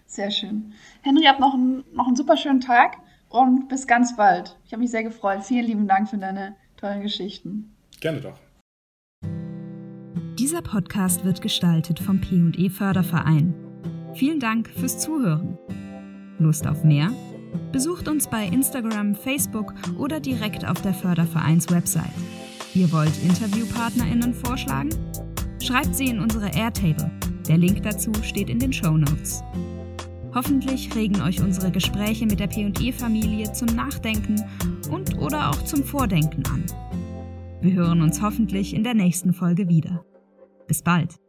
Sehr schön. Henry, habt noch einen, noch einen super schönen Tag und bis ganz bald. Ich habe mich sehr gefreut. Vielen lieben Dank für deine tollen Geschichten. Gerne doch. Dieser Podcast wird gestaltet vom P&E Förderverein. Vielen Dank fürs Zuhören. Lust auf mehr? Besucht uns bei Instagram, Facebook oder direkt auf der Fördervereins-Website. Ihr wollt InterviewpartnerInnen vorschlagen? Schreibt sie in unsere Airtable. Der Link dazu steht in den Show Notes. Hoffentlich regen euch unsere Gespräche mit der PE-Familie zum Nachdenken und oder auch zum Vordenken an. Wir hören uns hoffentlich in der nächsten Folge wieder. Bis bald.